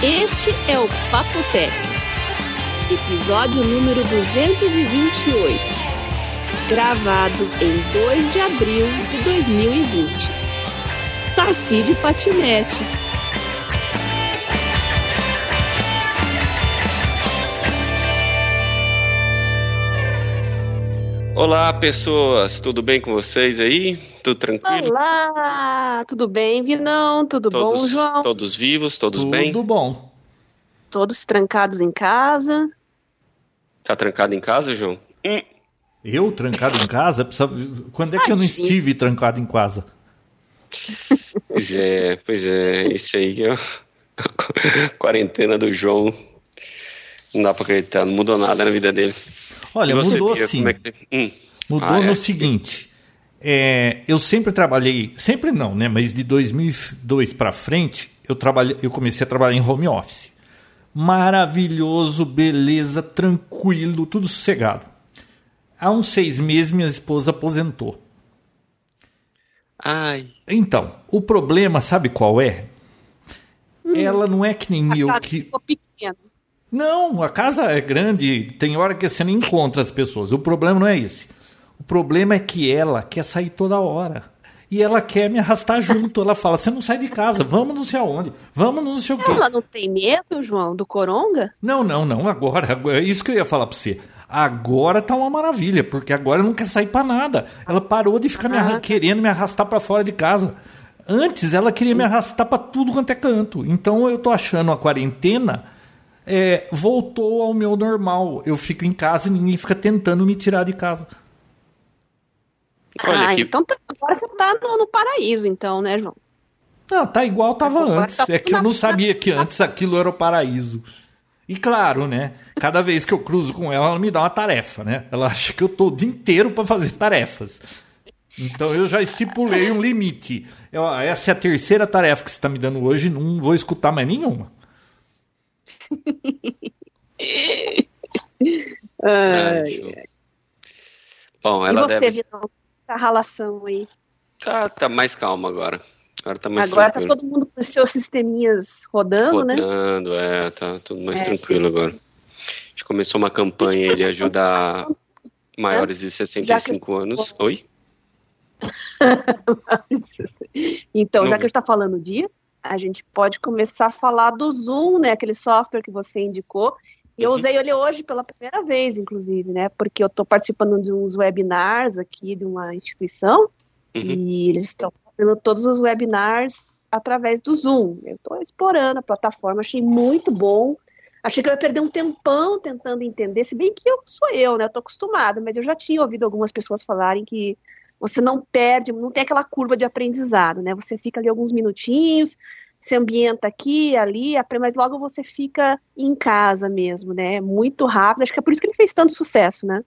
Este é o Papo Tech, episódio número 228, gravado em 2 de abril de 2020. Saci de patinete. Olá, pessoas, tudo bem com vocês aí? Tudo tranquilo? Olá, tudo bem, Vinão? Tudo todos, bom, João? Todos vivos, todos Tudo bem? bom. Todos trancados em casa? Tá trancado em casa, João? Hum, Eu trancado em casa? Quando é que eu não estive trancado em casa? pois é, pois é, isso aí que é a quarentena do João. Não dá pra acreditar, não mudou nada na vida dele. Olha, você, mudou Bia, sim. é que- hum, Mudou Ah, é? no seguinte. É, eu sempre trabalhei, sempre não, né? Mas de 2002 para frente, eu trabalhei, eu comecei a trabalhar em home office. Maravilhoso, beleza, tranquilo, tudo sossegado. Há uns seis meses minha esposa aposentou. Ai, Então, o problema, sabe qual é? Ela não é que nem A eu casa que ficou pequena. Não, a casa é grande, tem hora que você não encontra as pessoas. O problema não é esse. O problema é que ela quer sair toda hora. E ela quer me arrastar junto. Ela fala: você não sai de casa, vamos não sei aonde, vamos não sei o quê. Ela não tem medo, João, do coronga? Não, não, não, agora, é isso que eu ia falar pra você. Agora tá uma maravilha, porque agora não quer sair pra nada. Ela parou de ficar me Ah. querendo me arrastar pra fora de casa. Antes ela queria me arrastar pra tudo quanto é canto. Então eu tô achando a quarentena é, voltou ao meu normal. Eu fico em casa e ninguém fica tentando me tirar de casa. Olha ah, que- então tá- agora você tá no, no paraíso, então, né, João? Não, tá igual tava Agora antes. tá É que eu não sabia que antes aquilo era o paraíso. E claro, né? Cada vez que eu cruzo com ela, ela me dá uma tarefa, né? Ela acha que eu tô o dia inteiro para fazer tarefas. Então eu já estipulei um limite. Eu, essa é a terceira tarefa que você está me dando hoje, não vou escutar mais nenhuma. ai. Bom, e ela você, deve. Tá a relação aí. Tá, tá mais calma agora. Agora tá mais Agora tá tranquilo. todo mundo com os seus sisteminhas rodando, né? Rodando, é, tá tudo mais É, tranquilo isso. agora. A gente começou uma campanha de ajudar maiores de 65 anos. Oi? Então, Não já que a gente tá falando disso, a gente pode começar a falar do Zoom, né? Aquele software que você indicou. E eu Uhum. usei ele hoje pela primeira vez, inclusive, né? Porque eu tô participando de uns webinars aqui de uma instituição Uhum. e eles estão fazendo todos os webinars através do Zoom. Eu tô explorando a plataforma, achei muito bom. Achei que eu ia perder um tempão tentando entender, se bem que eu sou eu, né? Eu tô acostumada, mas eu já tinha ouvido algumas pessoas falarem que você não perde, não tem aquela curva de aprendizado, né? Você fica ali alguns minutinhos, se ambienta aqui, ali, mas logo você fica em casa mesmo, né? Muito rápido. Acho que é por isso que ele fez tanto sucesso, né?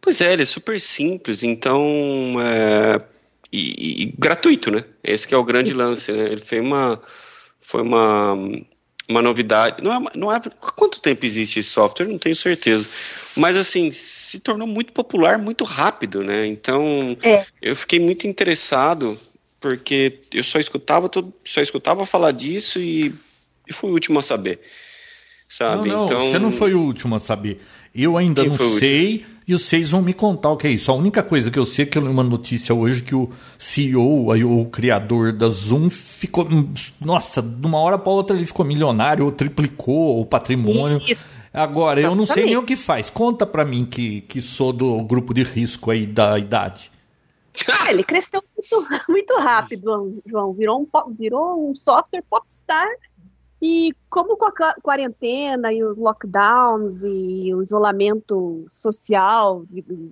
Pois é, ele é super simples, então. é, e, e gratuito, né? Esse que é o grande lance, né? Ele foi uma. Foi uma. Uma novidade. Não é, não é. há Quanto tempo existe esse software? Não tenho certeza. Mas, assim, se tornou muito popular muito rápido, né? Então, É. eu fiquei muito interessado, porque eu só escutava, só escutava falar disso e, e fui o último a saber. Sabe? Não, não, então, você não foi o último a saber. Eu ainda Quem não sei e os seis vão me contar o que é isso. A única coisa que eu sei é que eu li uma notícia hoje que o CEO, aí, o criador da Zoom, ficou. Nossa, de uma hora para outra ele ficou milionário, ou triplicou o patrimônio. Isso. Agora, eu não sei nem o que faz. Conta pra mim que, que sou do grupo de risco aí da idade. Ah, ele cresceu muito, muito rápido, João. Virou um, virou um software popstar. E como com a qua- quarentena e os lockdowns e o isolamento social,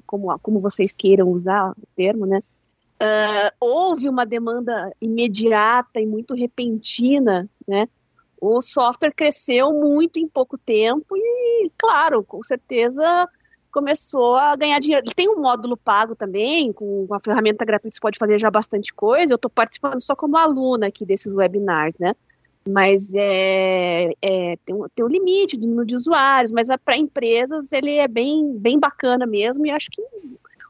como, como vocês queiram usar o termo, né? ah, houve uma demanda imediata e muito repentina, né? O software cresceu muito em pouco tempo e, claro, com certeza começou a ganhar dinheiro. Ele tem um módulo pago também, com uma ferramenta gratuita você pode fazer já bastante coisa. Eu estou participando só como aluna aqui desses webinars, né? Mas é, é, tem, um, tem um limite de número de usuários, mas para empresas ele é bem, bem bacana mesmo e acho que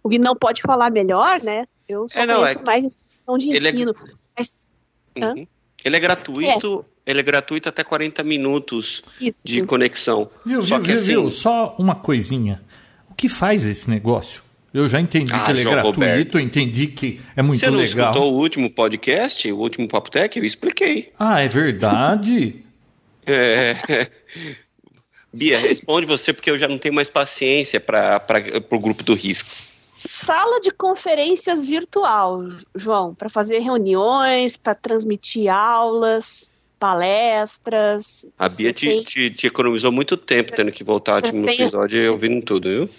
o Vinão pode falar melhor, né? Eu só É, não, conheço é- mais instituição de ele é- ensino. Mas, Hã? Uhum. Ele é gratuito, é. ele é gratuito até 40 minutos Isso. de conexão. Viu, Só viu, que, viu, assim, viu? Só uma coisinha. O que faz esse negócio? Eu já entendi ah, que ele é gratuito, Roberto. entendi que é muito legal. Você não legal. escutou o último podcast, o último Papo Tech? Eu expliquei. Ah, é verdade? é. Bia, responde você, porque eu já não tenho mais paciência para o grupo do risco. Sala de conferências virtual, João, para fazer reuniões, para transmitir aulas, palestras. A Bia te, tem... te, te, economizou muito tempo tendo que voltar no tenho... episódio e ouvindo tudo, viu?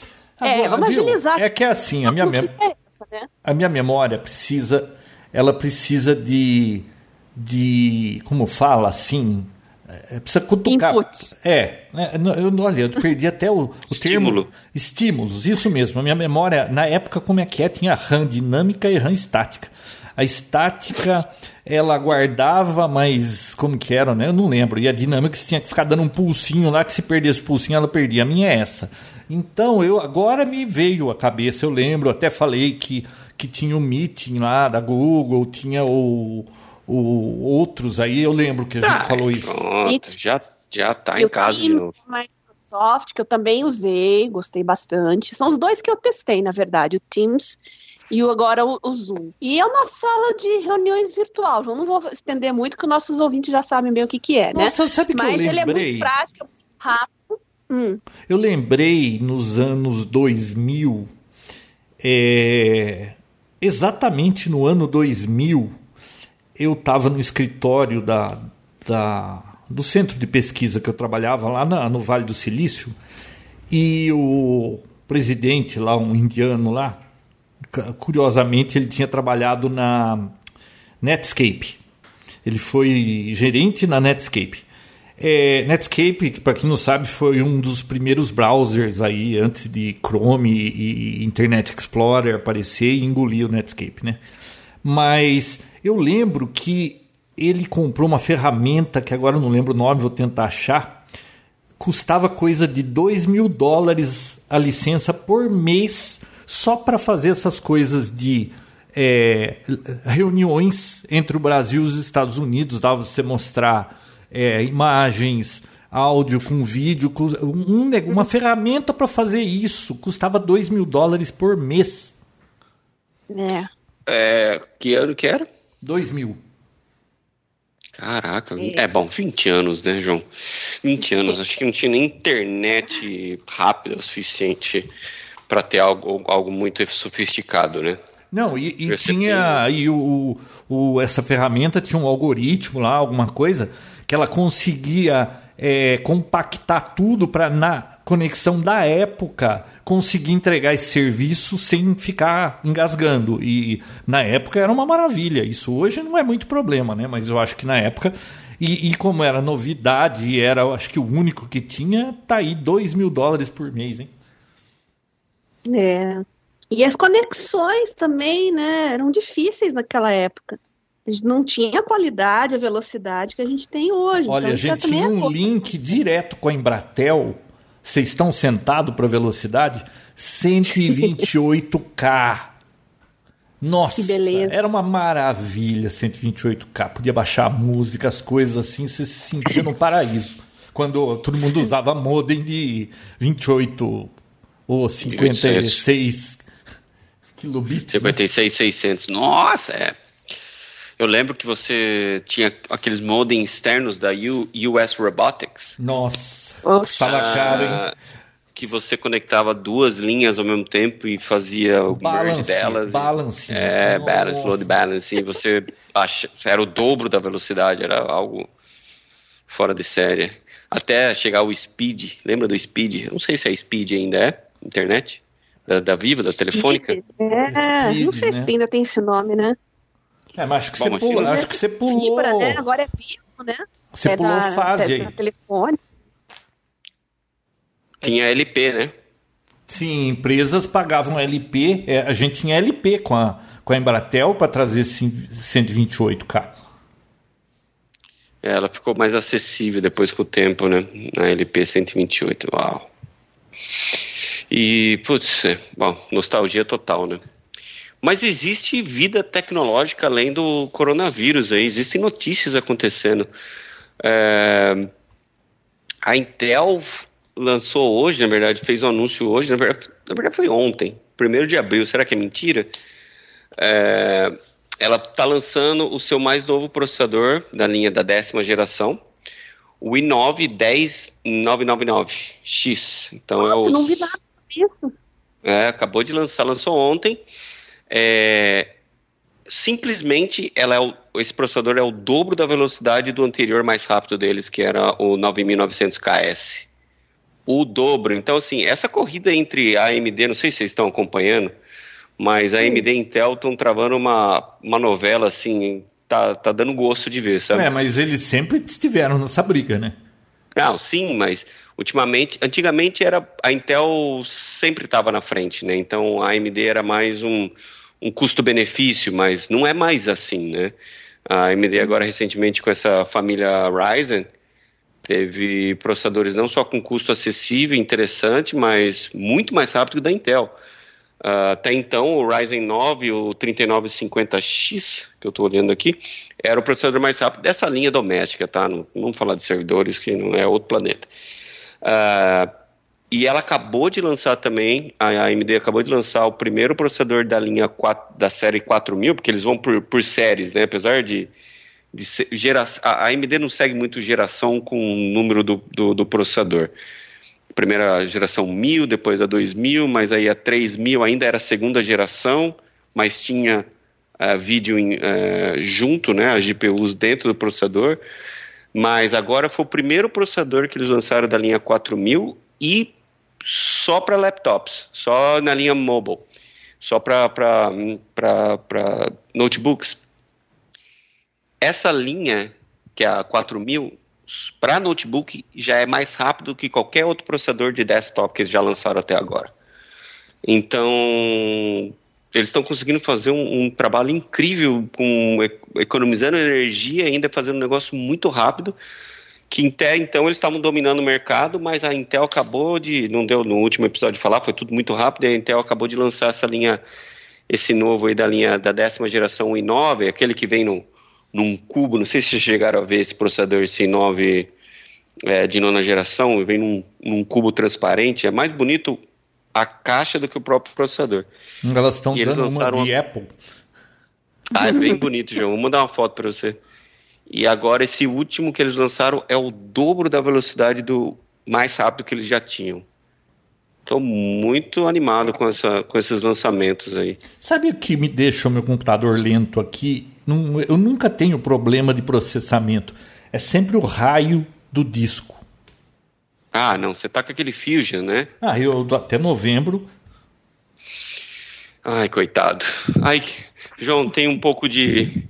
É, Agora, vamos viu? agilizar. É que é assim, a minha, mem... é essa, né? a minha memória precisa, ela precisa de, de, como fala assim, é, precisa cutucar. Inputs. É, né, eu, olha, eu perdi até o, o Estímulo. termo. Estímulos, isso mesmo. A minha memória, na época, como é que é? Tinha RAM dinâmica e RAM estática. A estática, ela guardava, mas como que era, né? Eu não lembro. E a dinâmica, você tinha que ficar dando um pulsinho lá, que se perdesse o pulsinho, ela perdia. A minha é essa. Então, eu agora me veio a cabeça, eu lembro, até falei que, que tinha o um meeting lá da Google, tinha o o, outros aí, eu lembro que a gente tá, falou isso. Pronto, já, já tá em casa de novo. Microsoft, que eu também usei, gostei bastante. São os dois que eu testei, na verdade, o Teams e agora o, o, Zoom. E é uma sala de reuniões virtual, João. Não vou estender muito, que nossos ouvintes já sabem bem o que, que é, né? Nossa, sabe que Mas eu lembrei? ele é muito prático, rápido. Hum. Eu lembrei nos anos 2000, é, exatamente no ano 2000, eu estava no escritório da, da, do centro de pesquisa que eu trabalhava lá na, no Vale do Silício e o presidente lá, um indiano lá, curiosamente ele tinha trabalhado na Netscape. Ele foi gerente na Netscape. É, Netscape, para quem não sabe, foi um dos primeiros browsers aí antes de Chrome e, Internet Explorer aparecer e engolir o Netscape, né? Mas eu lembro que ele comprou uma ferramenta que agora eu não lembro o nome, vou tentar achar. Custava coisa de 2 mil dólares a licença por mês só para fazer essas coisas de é, reuniões entre o Brasil e os Estados Unidos. Dava você mostrar é, imagens, áudio com vídeo, um, uma ferramenta para fazer isso custava 2 mil dólares por mês. É. é. Que ano que era? 2000. Caraca, é. é bom, 20 anos, né, João? 20 anos, acho que não tinha nem internet rápida o suficiente para ter algo, algo muito sofisticado, né? Não, e, e tinha. E o, o, essa ferramenta tinha um algoritmo lá, alguma coisa, que ela conseguia é, compactar tudo para, na conexão da época, conseguir entregar esse serviço sem ficar engasgando. E na época era uma maravilha. Isso hoje não é muito problema, né? Mas eu acho que na época. E, e como era novidade, era acho que o único que tinha, tá aí 2 mil dólares por mês, hein? É. E as conexões também, né? Eram difíceis naquela época. A gente não tinha a qualidade, a velocidade que a gente tem hoje. Olha, então, a gente tinha é um link direto com a Embratel vocês estão sentados para velocidade? 128K. Nossa, era uma maravilha 128K. Podia baixar música, as coisas assim, você se sentia no paraíso. Quando todo mundo usava modem de 28 ou 56 kilobits. 56, né? 600. Nossa, é. Eu lembro que você tinha aqueles modems externos da US Robotics. Nossa, estava caro, hein? Que você conectava duas linhas ao mesmo tempo e fazia o balance, merge delas. Balance. É, Nossa. balance, load balance. E você acha, era o dobro da velocidade, era algo fora de série. Até chegar o Speed, lembra do Speed? Eu não sei se é Speed ainda é, internet? Da, da Viva, da Speed. Telefônica? É, Speed, não sei né? se ainda tem esse nome, né? É, mas acho que, Bom, você, pulou, acho que você pulou. Né? Agora é vivo, né? Você é pulou da, fase aí. telefone. Tinha LP, né? Sim, empresas pagavam LP. É, a gente tinha LP com a, com a Embratel para trazer 128K. É, ela ficou mais acessível depois com o tempo, né? Na LP 128. Uau. E, putz, é, bom, nostalgia total, né? Mas existe vida tecnológica além do coronavírus aí, existem notícias acontecendo. É, a Intel lançou hoje, na verdade, fez um anúncio hoje, na verdade, na verdade foi ontem, 1 de abril, será que é mentira? É, ela está lançando o seu mais novo processador da linha da décima geração, o i9 10999X. Então Nossa, é o, não vi nada disso. É, acabou de lançar, lançou ontem. É, simplesmente ela é o, esse processador é o dobro da velocidade do anterior mais rápido deles, que era o 9900KS. O dobro. Então, assim, essa corrida entre a AMD, não sei se vocês estão acompanhando, mas a AMD e Intel estão travando uma, uma novela, assim, tá, tá dando gosto de ver, sabe? É, mas eles sempre estiveram nessa briga, né? Não, sim, mas ultimamente, antigamente era a Intel sempre estava na frente, né? Então a AMD era mais um, um custo-benefício, mas não é mais assim, né? A AMD agora recentemente com essa família Ryzen teve processadores não só com custo acessível, interessante, mas muito mais rápido que da Intel. Uh, até então, o Ryzen 9, o 3950X, que eu estou olhando aqui, era o processador mais rápido dessa linha doméstica, tá? Não, não vamos falar de servidores, que não é outro planeta. Uh, e ela acabou de lançar também, a AMD acabou de lançar o primeiro processador da linha 4, da série 4000, porque eles vão por, por séries, né? Apesar de, de geração, a AMD não segue muito geração com o número do, do, do processador. Primeira geração 1000, depois a 2000, mas aí a 3000 ainda era segunda geração, mas tinha uh, vídeo em, uh, junto, né? As GPUs dentro do processador. Mas agora foi o primeiro processador que eles lançaram da linha 4000 e só para laptops, só na linha mobile, só para notebooks. Essa linha, que é a 4000, para notebook já é mais rápido que qualquer outro processador de desktop que eles já lançaram até agora. Então, eles estão conseguindo fazer um, um, trabalho incrível, com economizando energia e ainda fazendo um negócio muito rápido que até então eles estavam dominando o mercado, mas a Intel acabou de, não deu no último episódio de falar, foi tudo muito rápido, e a Intel acabou de lançar essa linha, esse novo aí da linha da décima geração i9, aquele que vem no, num cubo, não sei se vocês chegaram a ver esse processador, esse i9 é, de nona geração, vem num, num, cubo transparente, é mais bonito a caixa do que o próprio processador. Elas estão dando uma de uma... Apple. Ah, é bem bonito, João, vou mandar uma foto para você. E agora esse último que eles lançaram é o dobro da velocidade do mais rápido que eles já tinham. Estou muito animado com, essa, com esses lançamentos aí. Sabe o que me deixa o meu computador lento aqui? Eu nunca tenho problema de processamento. É sempre o raio do disco. Ah, não. Você tá com aquele Fusion, né? Ah, eu até novembro. Ai, coitado. Ai, João, tem um pouco de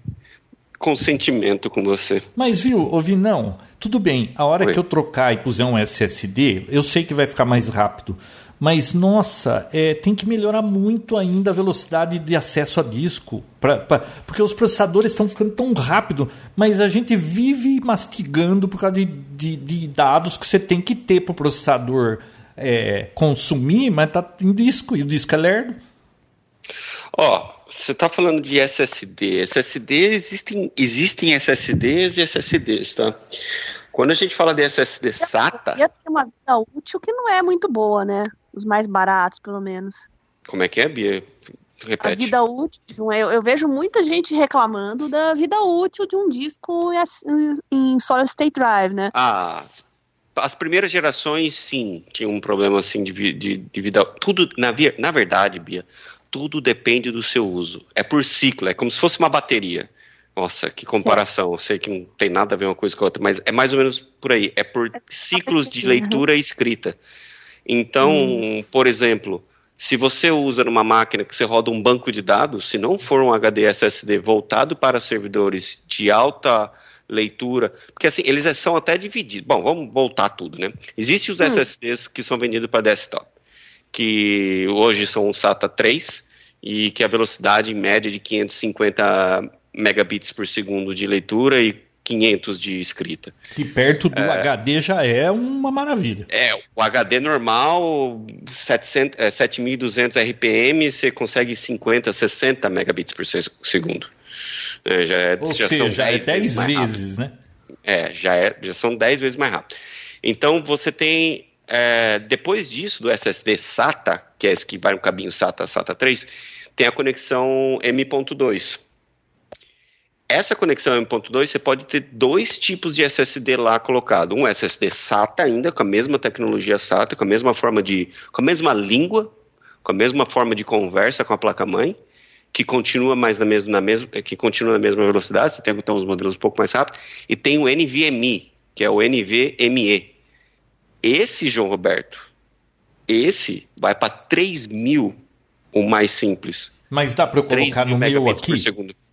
consentimento com você. Mas viu, ouvi não. Tudo bem, a hora Oi. que eu trocar e puser um SSD, eu sei que vai ficar mais rápido. Mas, nossa, é, tem que melhorar muito ainda a velocidade de acesso a disco. Pra, pra, porque os processadores estão ficando tão rápido, mas a gente vive mastigando por causa de, de, de dados que você tem que ter para o processador é, consumir, mas tá em disco, e o disco é lerdo. Ó, oh, você está falando de SSD. SSD existem, existem SSDs e SSDs, tá? Quando a gente fala de SSD SATA. Tem uma vida útil que não é muito boa, né? Os mais baratos, pelo menos. Como é que é, Bia? Repete. A vida útil, eu, eu vejo muita gente reclamando da vida útil de um disco em solid state drive, né? Ah, as primeiras gerações, sim, tinham um problema assim de, de, de vida. Tudo, na, na verdade, Bia, tudo depende do seu uso. É por ciclo, é como se fosse uma bateria. Nossa, que comparação. Eu sei que não tem nada a ver uma coisa com a outra, mas é mais ou menos por aí. É por é ciclos de leitura e escrita. Então, hum. por exemplo, se você usa numa máquina que você roda um banco de dados, se não for um HD SSD voltado para servidores de alta leitura, porque assim, eles são até divididos. Bom, vamos voltar tudo, né? Existem os hum. SSDs que são vendidos para desktop que hoje são SATA 3 e que a velocidade média de 550 megabits por segundo de leitura e 500 de escrita. Que perto do é, HD já é uma maravilha. É, o HD normal, 700, é, 7200 RPM, você consegue 50, 60 megabits por segundo. É, já é, Ou já seja, são 10 é 10 vezes, vezes né? É, já, é, já são 10 vezes mais rápido. Então você tem, é, depois disso, do SSD SATA, que é esse que vai no caminho SATA, SATA 3, tem a conexão M.2. Essa conexão M.2 você pode ter dois tipos de SSD lá colocado. Um SSD SATA ainda, com a mesma tecnologia SATA, com a mesma forma de. com a mesma língua, com a mesma forma de conversa com a placa-mãe, que continua mais na mesma, na mesma, que continua na mesma velocidade, você tem então uns modelos um pouco mais rápidos, e tem o NVMe, que é o NVMe. Esse, João Roberto, esse vai para 3 mil, o mais simples. Mas dá para eu colocar no meu aqui? É,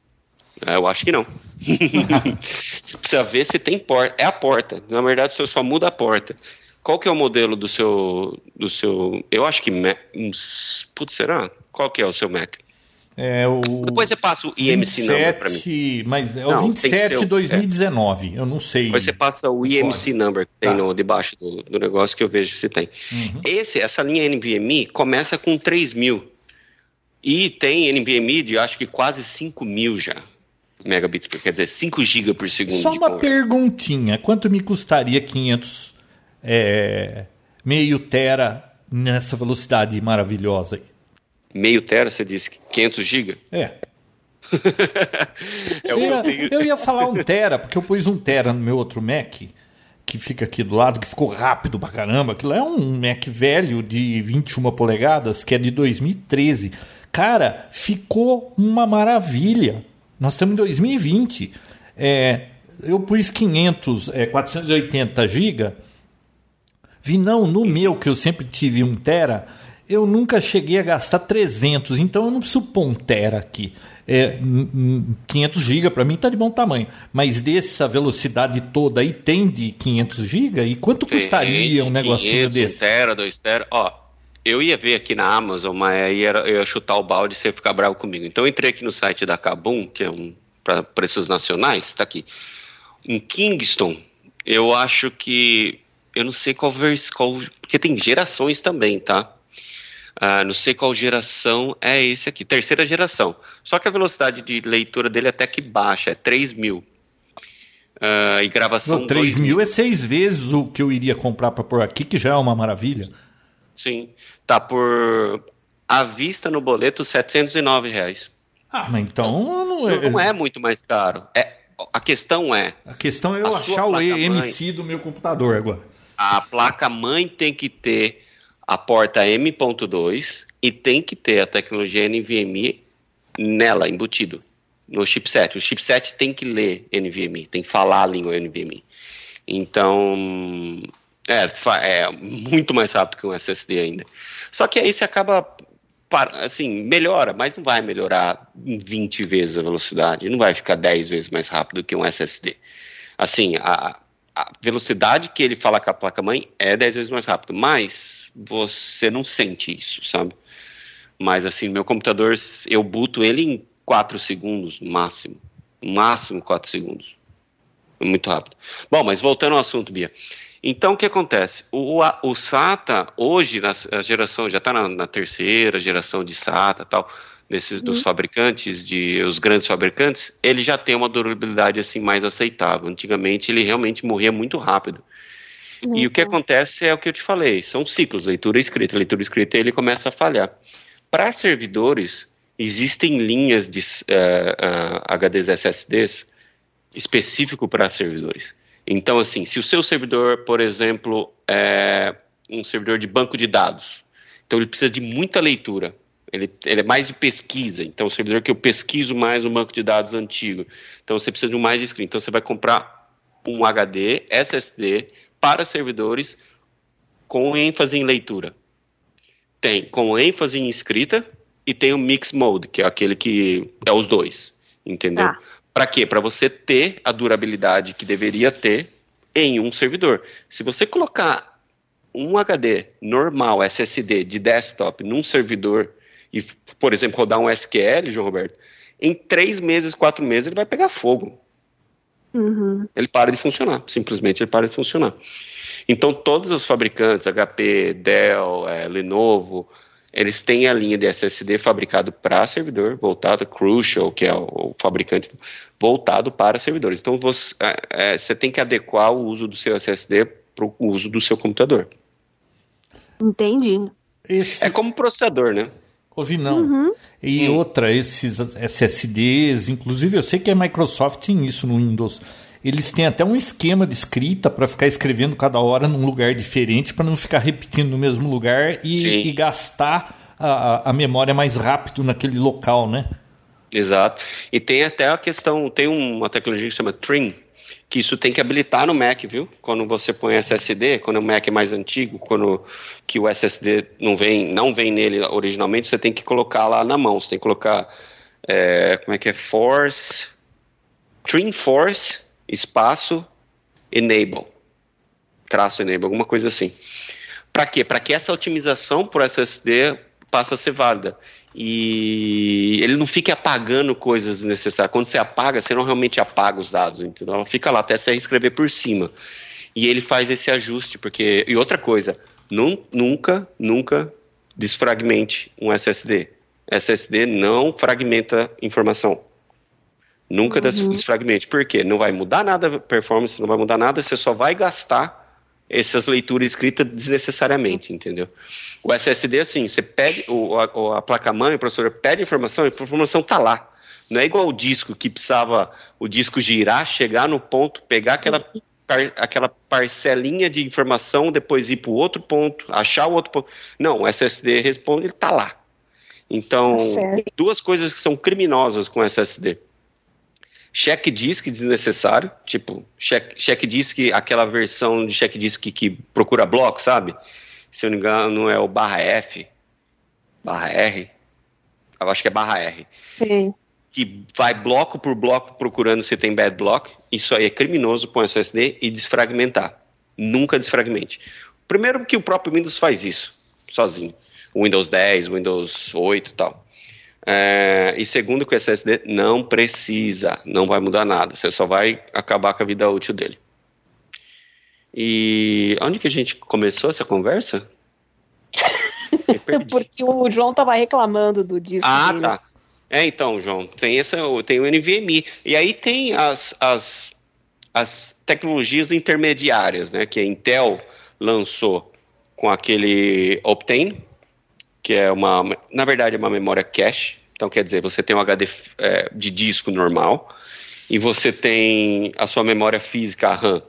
eu acho que não. Precisa ver se tem porta. É a porta. Na verdade, você só muda a porta. Qual que é o modelo do seu. do seu. Eu acho que. Putz, será? Qual que é o seu Mac? É o Depois você passa o IMC 27, number para mim. Mas é o não, 27 de 2019, é. eu não sei. Depois você passa o IMC number que tem tá. no, debaixo do, do, negócio que eu vejo se tem. Uhum. Esse, essa linha NVMe começa com 3 mil. E tem NVMe de acho que quase 5 mil já megabits, quer dizer, 5 GB por segundo. Só uma conversa. perguntinha: quanto me custaria 500 é, meio tera nessa velocidade maravilhosa aí? Meio tera, você disse 500 GB? É. é eu, ia, eu ia falar um tera, porque eu pus um tera no meu outro Mac, que fica aqui do lado, que ficou rápido pra caramba. Aquilo é um Mac velho de 21 polegadas, que é de 2013. Cara, ficou uma maravilha. Nós estamos em 2020. É, eu pus 500, é, 480 GB. Vi, não, no meu, que eu sempre tive 1 tera, eu nunca cheguei a gastar 300, então eu não preciso pôr 1 tera aqui. É, 500 GB para mim está de bom tamanho, mas dessa velocidade toda aí tem de 500 GB? E quanto custaria um negocinho 500, desse? 1 tera, 2 tera, ó, eu ia ver aqui na Amazon, mas aí era, eu ia chutar o balde e você ia ficar bravo comigo. Então eu entrei aqui no site da Kabum, que é um para preços nacionais, está aqui. Um Kingston, eu acho que eu não sei qual versão, porque tem gerações também, tá? Ah, não sei qual geração é esse aqui, terceira geração. Só que a velocidade de leitura dele é até que baixa, é 3 mil. Uh, e gravação. Não, 3 mil é seis vezes o que eu iria comprar para pôr aqui, que já é uma maravilha. Sim. Tá por à vista no boleto 709 reais. Ah, mas então não é, não é muito mais caro. É, a questão é. A questão é eu achar o EMC do meu computador agora. A placa mãe tem que ter a porta M.2 e tem que ter a tecnologia NVMe nela, embutido, no chipset. O chipset tem que ler NVMe, tem que falar a língua NVMe. Então, é, é muito mais rápido que um SSD ainda. Só que aí você acaba, assim, melhora, mas não vai melhorar em 20 vezes a velocidade, não vai ficar 10 vezes mais rápido que um SSD. Assim, a, a velocidade que ele fala com a placa-mãe é 10 vezes mais rápido, mas você não sente isso, sabe? Mas assim, meu computador, eu buto ele em 4 segundos, no máximo. No máximo 4 segundos. Muito rápido. Bom, mas voltando ao assunto, Bia. Então, o que acontece? O, o SATA, hoje, na geração, já está na, na, terceira geração de SATA tal, desses, dos uhum. fabricantes, de, os grandes fabricantes, ele já tem uma durabilidade assim mais aceitável. Antigamente, ele realmente morria muito rápido. Uhum. E o que acontece é o que eu te falei, são ciclos, leitura e escrita. Leitura e escrita, ele começa a falhar. Para servidores, existem linhas de uh, uh, HDs SSDs específico para servidores. Então, assim, se o seu servidor, por exemplo, é um servidor de banco de dados, então ele precisa de muita leitura. Ele, ele, é mais de pesquisa, então o servidor que eu pesquiso mais no banco de dados antigo. Então você precisa de um mais de escrita. Então você vai comprar um HD, SSD, para servidores com ênfase em leitura. Tem com ênfase em escrita e tem o Mix Mode, que é aquele que é os dois, entendeu? Tá. Para quê? Para você ter a durabilidade que deveria ter em um servidor. Se você colocar um HD normal, SSD de desktop, num servidor e, por exemplo, rodar um SQL, João Roberto, em três meses, quatro meses, ele vai pegar fogo. Uhum. Ele para de funcionar, simplesmente ele para de funcionar. Então todos os fabricantes, HP, Dell, é, Lenovo, eles têm a linha de SSD fabricado para servidor, voltado, Crucial, que é o, o fabricante, voltado para servidores. Então você, é, é, você tem que adequar o uso do seu SSD para o uso do seu computador. Entendi. Esse... É como processador, né? Ouvi não. Uhum. E Hum. outra, esses SSDs, inclusive eu sei que a Microsoft tem isso no Windows. Eles têm até um esquema de escrita para ficar escrevendo cada hora num lugar diferente, para não ficar repetindo no mesmo lugar e, e gastar a, a- a memória mais rápido naquele local, né? Exato. E tem até a questão, tem uma tecnologia que chama Trim, que isso tem que habilitar no Mac, viu? Quando você põe SSD, quando o Mac é mais antigo, quando que o SSD não vem, não vem nele originalmente, você tem que colocar lá na mão. Você tem que colocar, é, como é que é? Force, Trim Force, espaço, Enable, traço Enable, alguma coisa assim. Para quê? Para que essa otimização por SSD passe a ser válida. E ele não fique apagando coisas desnecessárias. Quando você apaga, você não realmente apaga os dados, entendeu? Ela fica lá até você escrever por cima. E ele faz esse ajuste, porque. E outra coisa, nun- nunca, nunca desfragmente um SSD. SSD não fragmenta informação. Nunca des- desfragmente. Por quê? Não vai mudar nada a performance, não vai mudar nada, você só vai gastar essas leituras escritas desnecessariamente, entendeu? O SSD, assim, você pede, o, a, a placa-mãe, o processador pede informação, a informação tá lá. Não é igual o disco, que precisava o disco girar, chegar no ponto, pegar aquela, par- aquela parcelinha de informação, depois ir para o outro ponto, achar o outro ponto. Não, o SSD responde, ele tá lá. Então, Tá duas coisas que são criminosas com SSD. Cheque disque desnecessário, tipo, cheque disque, aquela versão de cheque disque que procura bloco, sabe? Se eu não me engano, é o barra F, barra R, eu acho que é barra R, Sim. que vai bloco por bloco procurando se tem bad block. Isso aí é criminoso com SSD e desfragmentar. Nunca desfragmente. Primeiro que o próprio Windows faz isso, sozinho. O Windows 10, o Windows 8 e tal. É, e segundo que o SSD não precisa, não vai mudar nada. Você só vai acabar com a vida útil dele. E onde que a gente começou essa conversa? Porque o João tava reclamando do disco Ah, dele. tá. É, então, João, tem, essa, tem o NVMe. E aí tem as, as, as tecnologias intermediárias, né? Que a Intel lançou com aquele Optane, que é uma, na verdade, é uma memória cache. Então, quer dizer, você tem um HD é, de disco normal e você tem a sua memória física, a RAM.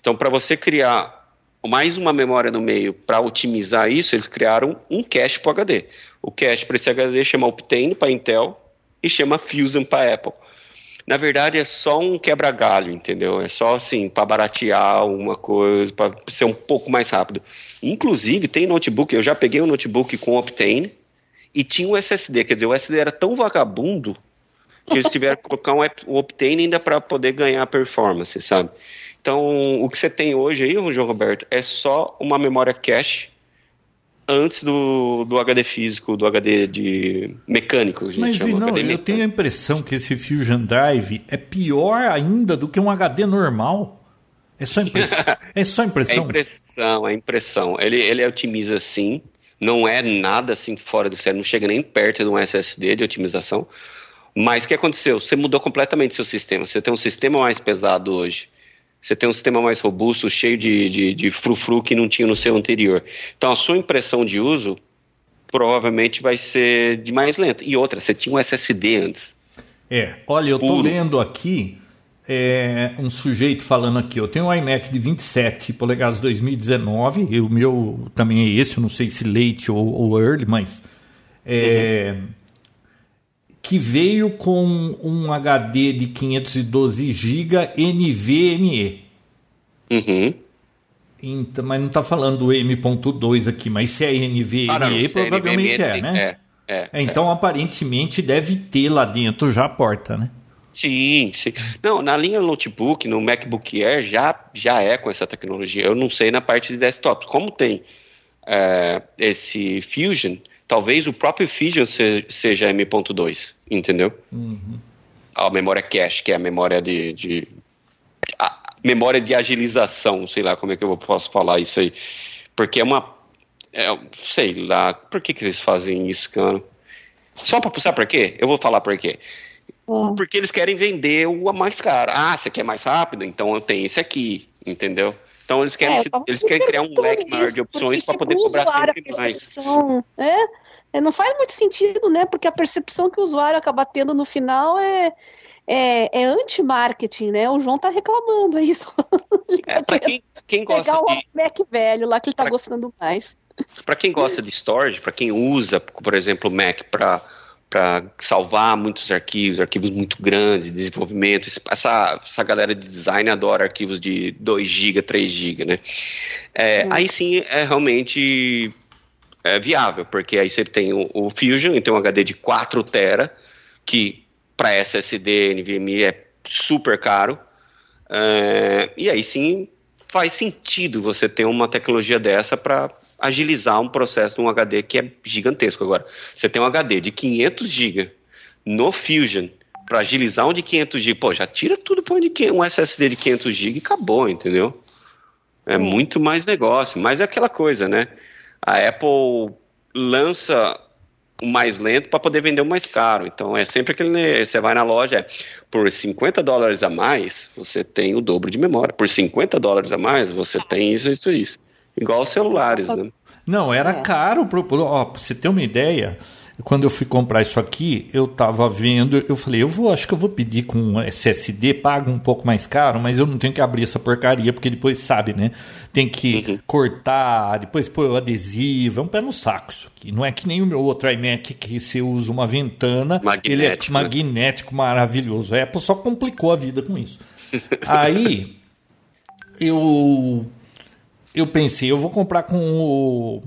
Então, para você criar mais uma memória no meio para otimizar isso, eles criaram um cache para HD. O cache para esse HD chama Optane para Intel e chama Fusion para Apple. Na verdade, é só um quebra-galho, entendeu? É só assim, para baratear alguma coisa, para ser um pouco mais rápido. Inclusive, tem notebook, eu já peguei um notebook com Optane e tinha um SSD, quer dizer, o SSD era tão vagabundo que eles tiveram que colocar um, um Optane ainda para poder ganhar performance, sabe? Então, o que você tem hoje aí, João Roberto, é só uma memória cache antes do, do HD físico, do HD de mecânico, a gente Mas chama. não, HD eu mecânico. tenho a impressão que esse Fusion Drive é pior ainda do que um HD normal. É só impressão. é só É impressão. impressão, é impressão. Ele, ele otimiza sim, não é nada assim fora do sério, não chega nem perto de um SSD de otimização. Mas o que aconteceu? Você mudou completamente seu sistema. Você tem um sistema mais pesado hoje. Você tem um sistema mais robusto, cheio de, de, de frufru que não tinha no seu anterior. Então a sua impressão de uso provavelmente vai ser de mais lento. E outra, você tinha um SSD antes. É, olha, eu tô Puro. lendo aqui é, um sujeito falando aqui. Eu tenho um iMac de 27 polegadas 2019. E o meu também é esse, eu não sei se late ou, ou early, mas. É, Que veio com um HD de 512 GB NVMe. Uhum. Então, mas não está falando do M.2 aqui, mas se é NVMe, Ah, não, se é provavelmente NVMe, é, tem- né? É, é, É, então, aparentemente, deve ter lá dentro já a porta, né? Sim, sim. Não, na linha notebook, no MacBook Air, já, já é com essa tecnologia. Eu não sei na parte de desktops. Como tem é, esse Fusion, talvez o próprio Fusion se- seja M.2, entendeu? A memória cache, que é a memória de, de, memória de agilização, sei lá como é que eu posso falar isso aí. Porque é uma. É, sei lá, por que, que eles fazem isso, cara? Só para sabe por quê? Eu vou falar por quê. Uhum. Porque eles querem vender o mais caro. Ah, você quer mais rápido? Então eu tenho esse aqui, entendeu? Então eles querem, é, eles querem criar um leque maior de opções para poder cobrar sempre mais. É, é, não faz muito sentido, né? Porque a percepção que o usuário acaba tendo no final é, é, é anti-marketing, né? O João tá reclamando, é isso. é, para quem, quem gosta pegar de... o Mac velho lá que ele tá pra... gostando mais. Para quem gosta de storage, para quem usa, por exemplo, o Mac para para salvar muitos arquivos, arquivos muito grandes, de desenvolvimento. Essa, essa galera de design adora arquivos de 2 GB, 3 GB, né? É, aí sim é realmente é viável, porque aí você tem o, o Fusion, então um HD de 4 TB, que para SSD, NVMe é super caro. É, e aí sim faz sentido você ter uma tecnologia dessa para agilizar um processo de um HD que é gigantesco. Agora, você tem um HD de 500 GB no Fusion para agilizar um de 500 GB, pô, já tira tudo para um SSD de 500 GB e acabou, entendeu? É muito mais negócio, mas é aquela coisa, né? A Apple lança o mais lento para poder vender o mais caro. Então é sempre aquele. Você vai na loja, é, por 50 dólares a mais, você tem o dobro de memória. Por 50 dólares a mais, você tem isso, isso, isso. Igual os celulares, né? Não, era é. caro. Pro, ó, pra você ter uma ideia, quando eu fui comprar isso aqui, eu tava vendo, eu falei, eu vou, acho que eu vou pedir com SSD, pago um pouco mais caro, mas eu não tenho que abrir essa porcaria, porque depois sabe, né? Tem que uhum. cortar, depois pôr o adesivo, é um pé no saco isso aqui. Não é que nem o meu outro iMac que você usa uma ventana, magnético, ele é né? magnético, maravilhoso. A Apple só complicou a vida com isso. Aí eu eu pensei, eu vou comprar com o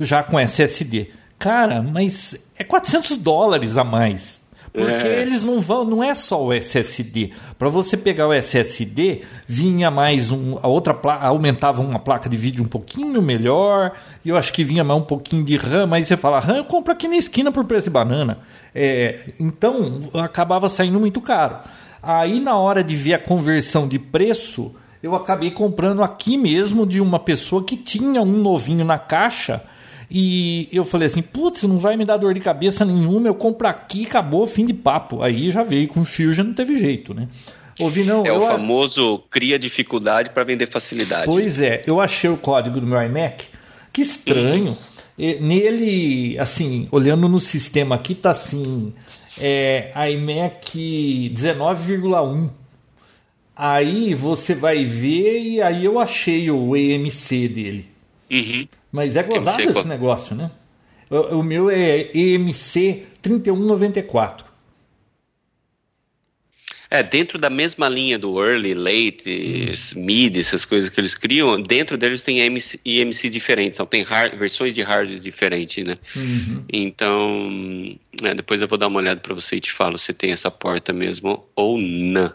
já com SSD. Cara, mas é 400 dólares a mais. Porque é. eles não vão, não é só o SSD. Para você pegar o SSD, vinha mais um, a outra placa, aumentava uma placa de vídeo um pouquinho melhor, e eu acho que vinha mais um pouquinho de RAM, mas você fala, RAM eu compro aqui na esquina por preço de banana. É, então, acabava saindo muito caro. Aí na hora de ver a conversão de preço, eu acabei comprando aqui mesmo de uma pessoa que tinha um novinho na caixa e eu falei assim, putz, não vai me dar dor de cabeça nenhuma, eu compro aqui, acabou, fim de papo. Aí já veio com Fusion, não teve jeito, né? Ouvi, não, é o famoso cria dificuldade para vender facilidade. Pois é, eu achei o código do meu iMac, que estranho. Uhum. Nele, assim, olhando no sistema aqui, tá assim, é, iMac 19,1. Aí você vai ver e aí eu achei o EMC dele. Uhum. Mas é gozado esse negócio, né? O, o, meu é EMC 3194. É, dentro da mesma linha do early, late, hum. mid, essas coisas que eles criam, dentro deles tem EMC, EMC diferentes, então tem hard, versões de hardware diferentes, né? Uhum. Então, é, depois eu vou dar uma olhada para você e te falo se tem essa porta mesmo ou não.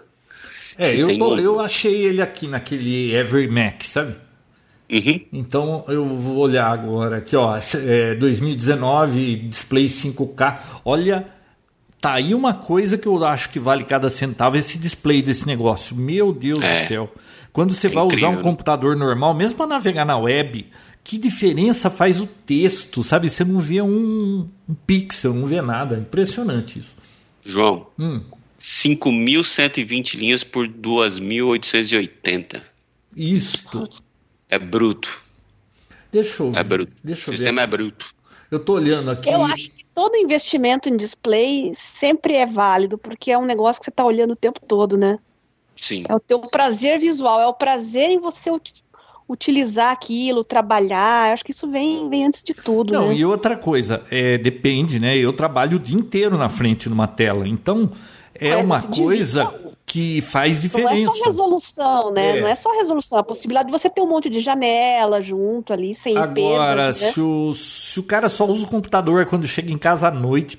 É, eu, eu achei ele aqui naquele Every Mac, sabe? Uhum. Então eu vou olhar agora aqui, ó, é 2019 display 5K. Olha, tá aí uma coisa que eu acho que vale cada centavo esse display desse negócio. Meu Deus é. do céu. Quando você é vai incrível, usar um né? computador normal, mesmo para navegar na web, que diferença faz o texto, sabe? Você não vê um, um pixel, não vê nada. Impressionante isso. João, hum. 5.120 linhas por 2.880. Isto. É bruto. Deixa eu ver. É bruto. Deixa eu o sistema ver. é bruto. Eu tô olhando aqui. Eu acho que todo investimento em display sempre é válido, porque é um negócio que você está olhando o tempo todo, né? Sim. É o teu prazer visual, é o prazer em você utilizar aquilo, trabalhar. Eu acho que isso vem, vem antes de tudo. Não, né? e outra coisa, é, depende, né? Eu trabalho o dia inteiro na frente numa tela, então é uma coisa que faz diferença. Não é só resolução, né? É. Não é só resolução. A possibilidade de você ter um monte de janela junto ali, sem Agora, perdas, né? se, o, se o cara só usa o computador quando chega em casa à noite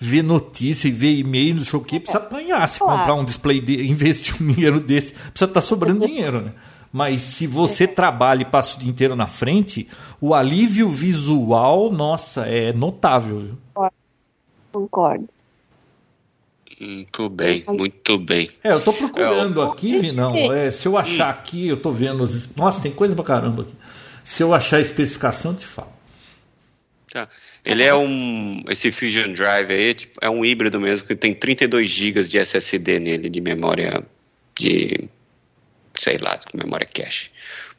ver notícia e ver e-mail, não sei o que, precisa apanhar se claro. comprar um display, de, investir um dinheiro desse, precisa estar tá sobrando dinheiro, né? Mas se você trabalha e passa o dia inteiro na frente, o alívio visual, nossa, é notável. Concordo. Muito bem, muito bem. É, eu tô procurando aqui, Vinão. É, se eu achar aqui, eu tô vendo. As... Nossa, tem coisa pra caramba aqui. Se eu achar a especificação, eu te falo. Tá. Ele é um. Esse Fusion Drive aí tipo, é um híbrido mesmo, que tem 32 GB de SSD nele, de memória de. sei lá, de memória cache.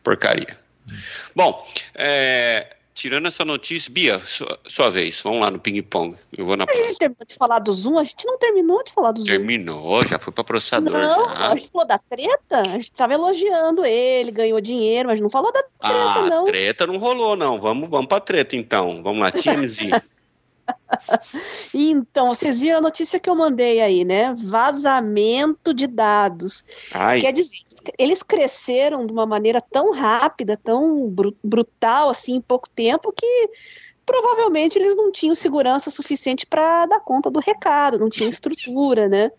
Porcaria. Hum. Bom, é, tirando essa notícia, Bia, sua, sua, vez, vamos lá no ping-pong. Eu vou na A gente terminou de falar do Zoom? A gente não terminou de falar do Zoom. Terminou, já foi para processador. Não, já. a gente falou da treta, a gente estava elogiando ele, ganhou dinheiro, mas não falou da treta, ah, não. treta não rolou, não. Vamos, vamos pra treta, então. Vamos lá, TMZ. então, vocês viram a notícia que eu mandei aí, né? Vazamento de dados. Ai. Quer dizer, eles cresceram de uma maneira tão rápida, tão br brutal assim em pouco tempo que provavelmente eles não tinham segurança suficiente para dar conta do recado, não tinham estrutura, né?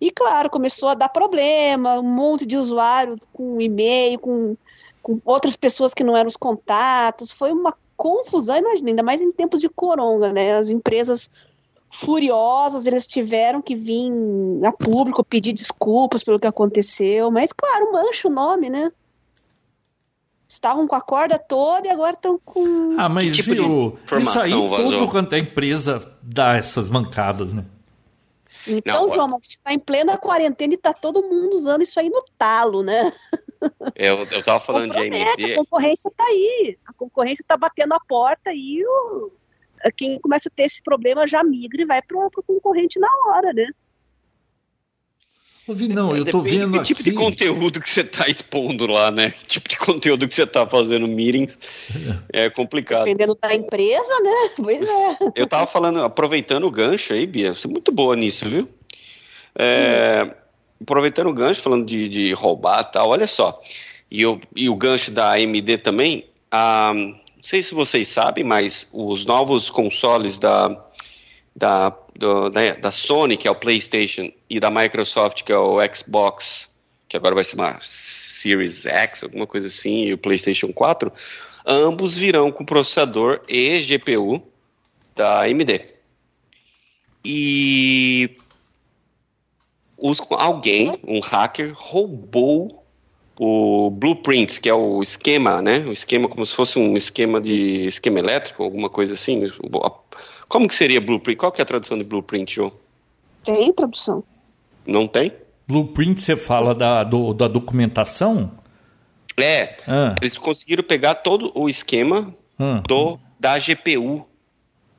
E claro, começou a dar problema, um monte de usuário com e-mail, com, com outras pessoas que não eram os contatos, foi uma confusão, imagina, ainda mais em tempos de coronga, né? As empresas furiosas, eles tiveram que vir a público pedir desculpas pelo que aconteceu, mas claro, mancha o nome, né? Estavam com a corda toda e agora estão com. Ah, mas tipo viu, isso aí vazou? tudo quanto a empresa dá essas mancadas, né? Então, Não, João, a gente está em plena quarentena e tá todo mundo usando isso aí no talo, né? Eu, eu tava falando de AMD. A concorrência tá aí. A concorrência tá batendo a porta e o, quem começa a ter esse problema já migra e vai pro, pro concorrente na hora, né? Ouvi, não, eu tô Depende vendo que aqui. tipo de conteúdo que você tá expondo lá, né? Que tipo de conteúdo que você tá fazendo meetings é complicado. Dependendo da empresa, né? Pois é. Eu tava falando, aproveitando o gancho aí, Bia, você é muito boa nisso, viu? É, aproveitando o gancho, falando de, de roubar e tal, olha só. E, eu, e o gancho da AMD também, ah, não sei se vocês sabem, mas os novos consoles da, da, do, da, da, Sony, que é o PlayStation, e da Microsoft, que é o Xbox, que agora vai se chamar Series X, alguma coisa assim, e o PlayStation 4, ambos virão com processador e GPU da AMD. E os, alguém, um hacker, roubou o blueprint, que é o esquema, né? O esquema como se fosse um esquema de esquema elétrico, alguma coisa assim. Como que seria blueprint? Qual que é a tradução de blueprint, João? Tem tradução. Não tem? Blueprint você fala da, do, da documentação? É. Ah. Eles conseguiram pegar todo o esquema ah. do, da GPU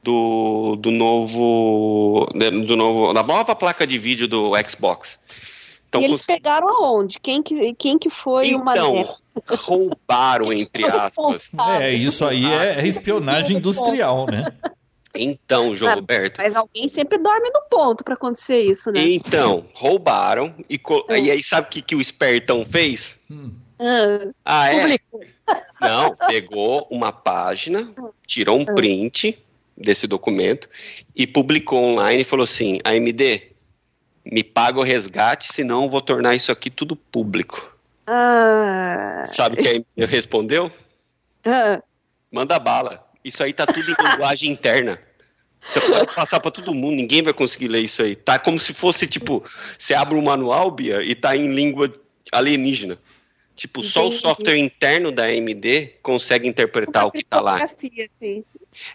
do, do novo do novo da nova placa de vídeo do Xbox. Então, e eles cons... pegaram aonde? Quem que, quem que foi então, uma roubaram, entre aspas. É, isso aí é espionagem industrial, né? Então, João Roberto. Mas alguém sempre dorme no ponto para acontecer isso, né? Então, roubaram. E, é. e aí, sabe o que, que o espertão fez? Hum. Ah, é? Publicou. Não, pegou uma página, tirou um print desse documento e publicou online e falou assim: AMD, me paga o resgate, senão eu vou tornar isso aqui tudo público. Ah. Sabe o que a AMD respondeu? Ah. Manda bala. Isso aí tá tudo em linguagem interna. Você pode passar para todo mundo, ninguém vai conseguir ler isso aí. Tá como se fosse tipo, você abre o um manual, Bia, e tá em língua alienígena. Tipo, Entendi. só o software interno da AMD consegue interpretar o que tá lá. Assim.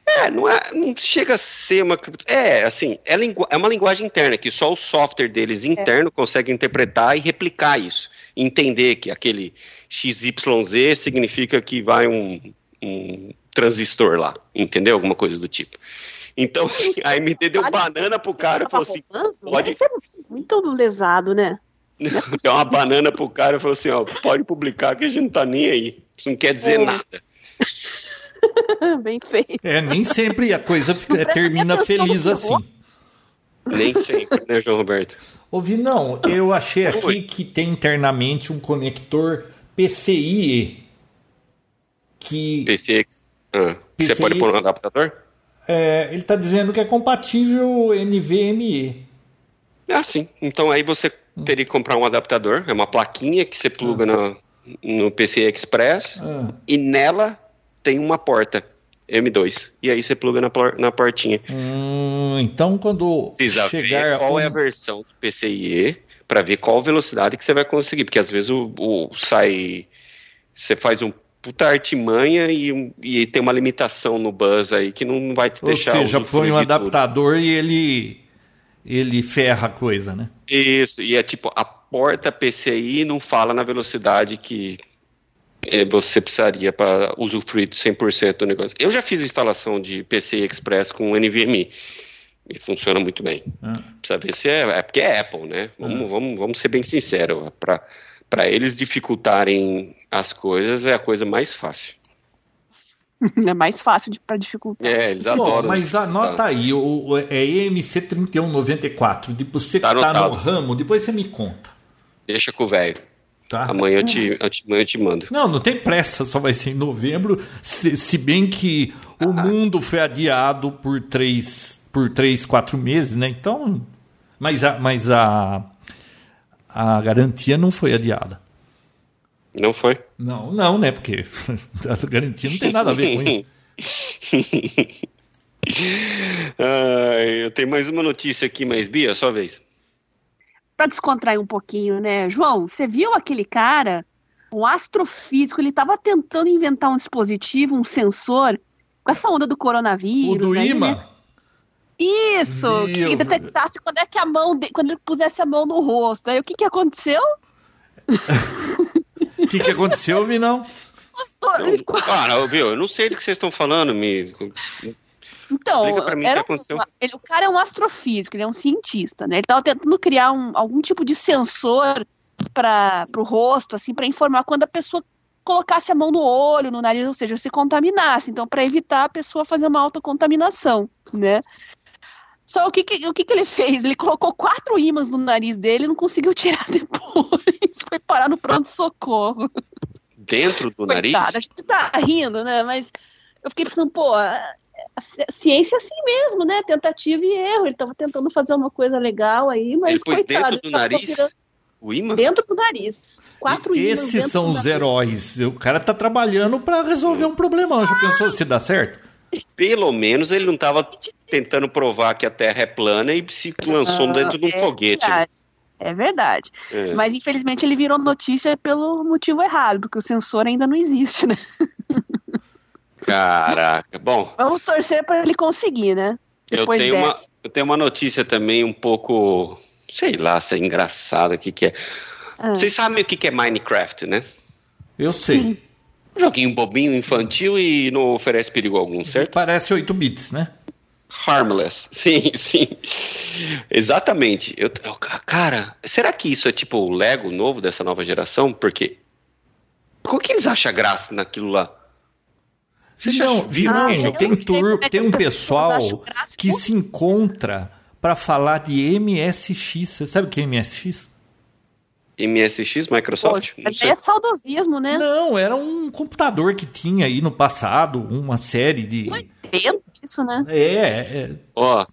É, não, é, não chega a ser uma. É, assim, é, lingu... é uma linguagem interna que só o software deles interno é. consegue interpretar e replicar isso. Entender que aquele XYZ significa que vai um, um transistor lá, entendeu? Alguma coisa do tipo. Então, assim, a AMD deu banana pro cara e falou assim: pode. Isso é muito lesado, né? Deu uma banana pro cara e falou assim: ó, pode publicar que a gente não tá nem aí. Isso não quer dizer é. nada. Bem feito. É, nem sempre a coisa fica, termina feliz assim. Nem sempre, né, João Roberto? Ouvi, não. Eu achei aqui Oi. que tem internamente um conector PCIe. Que. PCIe. Ah, PCIe, você pode pôr um adaptador? É, ele está dizendo que é compatível NVMe. Ah, sim. Então aí você teria que comprar um adaptador, é uma plaquinha que você pluga ah. no, no PCI Express ah. e nela tem uma porta M2. E aí você pluga na, na portinha. Hum, então quando Precisa chegar ver qual um- é a versão do PCIe para ver qual velocidade que você vai conseguir, porque às vezes o, o- sai você faz um puta artimanha e, e tem uma limitação no bus aí que não vai te Ou deixar seja, usufruir põe um de tudo. adaptador e ele ele ferra a coisa, né? Isso, e é tipo, a porta PCI não fala na velocidade que eh, você precisaria para usufruir de 100% do negócio. Eu já fiz instalação de PCI Express com NVMe e funciona muito bem. Ah. Precisa ver se é, é porque é Apple, né? Vamos, vamos, vamos ser bem sinceros, para eles dificultarem as coisas é a coisa mais fácil. É mais fácil de, pra dificultar. É, eles adoram. mas anota Tá. aí, o, o- é EMC 3194. Depois você que Tá tá no ramo, depois você me conta. Deixa com o velho. Tá? Amanhã eu te, eu te- amanhã eu te mando. Não, não tem pressa, só vai ser em novembro. Se, se bem que o mundo foi adiado por três, por três, quatro meses, né? Então, mas a, mas a, a garantia não foi adiada. Não foi? Não, não, né? Porque a garantia não tem nada a ver com isso. Ai, eu tenho mais uma notícia aqui, mas Bia, sua vez. Pra descontrair um pouquinho, né? João, você viu aquele cara, um astrofísico, ele tava tentando inventar um dispositivo, um sensor, com essa onda do coronavírus. O do aí, né? imã, Isso, Viu? que detectasse quando é que a mão, de- quando ele pusesse a mão no rosto. Aí o que que aconteceu? o que, que aconteceu, Vinão? Ficou- Cara, viu? Eu não sei do que vocês estão falando, me. Então, mim era um- aconteceu. ele- o cara é um astrofísico, ele é um cientista, né? Ele estava tentando criar um- algum tipo de sensor para o rosto, assim, para informar quando a pessoa colocasse a mão no olho, no nariz, ou seja, se contaminasse. Então, para evitar a pessoa fazer uma autocontaminação, né? Só o que, que- o que, que ele fez? Ele colocou quatro ímãs no nariz dele e não conseguiu tirar depois. Foi parar no pronto-socorro. Dentro do nariz? Coitada, a gente tá rindo, né? Mas eu fiquei pensando, pô, a, a ci- a ciência é assim mesmo, né? Tentativa e erro. Ele tava tentando fazer uma coisa legal aí, mas Ele coitado. dentro do nariz? virando- O imã? Dentro do nariz. Quatro ímãs Esses são os nariz. heróis. O cara tá trabalhando pra resolver um problema. Já pensou se dá certo? Pelo menos ele não estava tentando provar que a Terra é plana e se lançou Ah, dentro de um é foguete. verdade. É verdade. É. Mas infelizmente ele virou notícia pelo motivo errado, porque o sensor ainda não existe, né? Caraca. Bom, Vamos torcer para ele conseguir, né? eu tenho, uma, eu tenho uma notícia também um pouco. Sei lá se é engraçada o que, que é. Ah. Vocês sabem o que, que é Minecraft, né? Eu sei. Sim. Um joguinho bobinho, infantil e não oferece perigo algum, certo? Parece 8 bits, né? Harmless. Sim, sim. Exatamente. Eu, eu- cara, será que isso é tipo o Lego novo dessa nova geração? Porque. Qual que eles acham graça naquilo lá? Você Não, Ah, tem, tur- é tem um pessoal que se encontra pra falar de MSX. Você sabe o que é MSX? MSX, Microsoft? Pô, sei. é saudosismo, né? Não, era um computador que tinha aí no passado uma série de. Não entendo isso, né? É, é, Ó,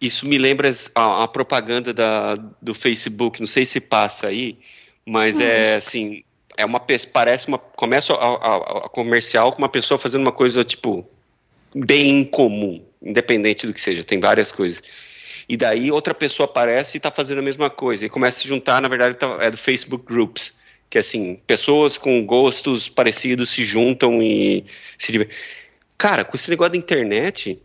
isso me lembra a, a propaganda da, do Facebook, não sei se passa aí, mas é assim, é uma parece uma começa a, a- a comercial com uma pessoa fazendo uma coisa tipo bem incomum, independente do que seja, tem várias coisas. E daí outra pessoa aparece e está fazendo a mesma coisa e começa a se juntar, na verdade tá- é do Facebook Groups, que assim, pessoas com gostos parecidos se juntam e se. Cara, com esse negócio da internet,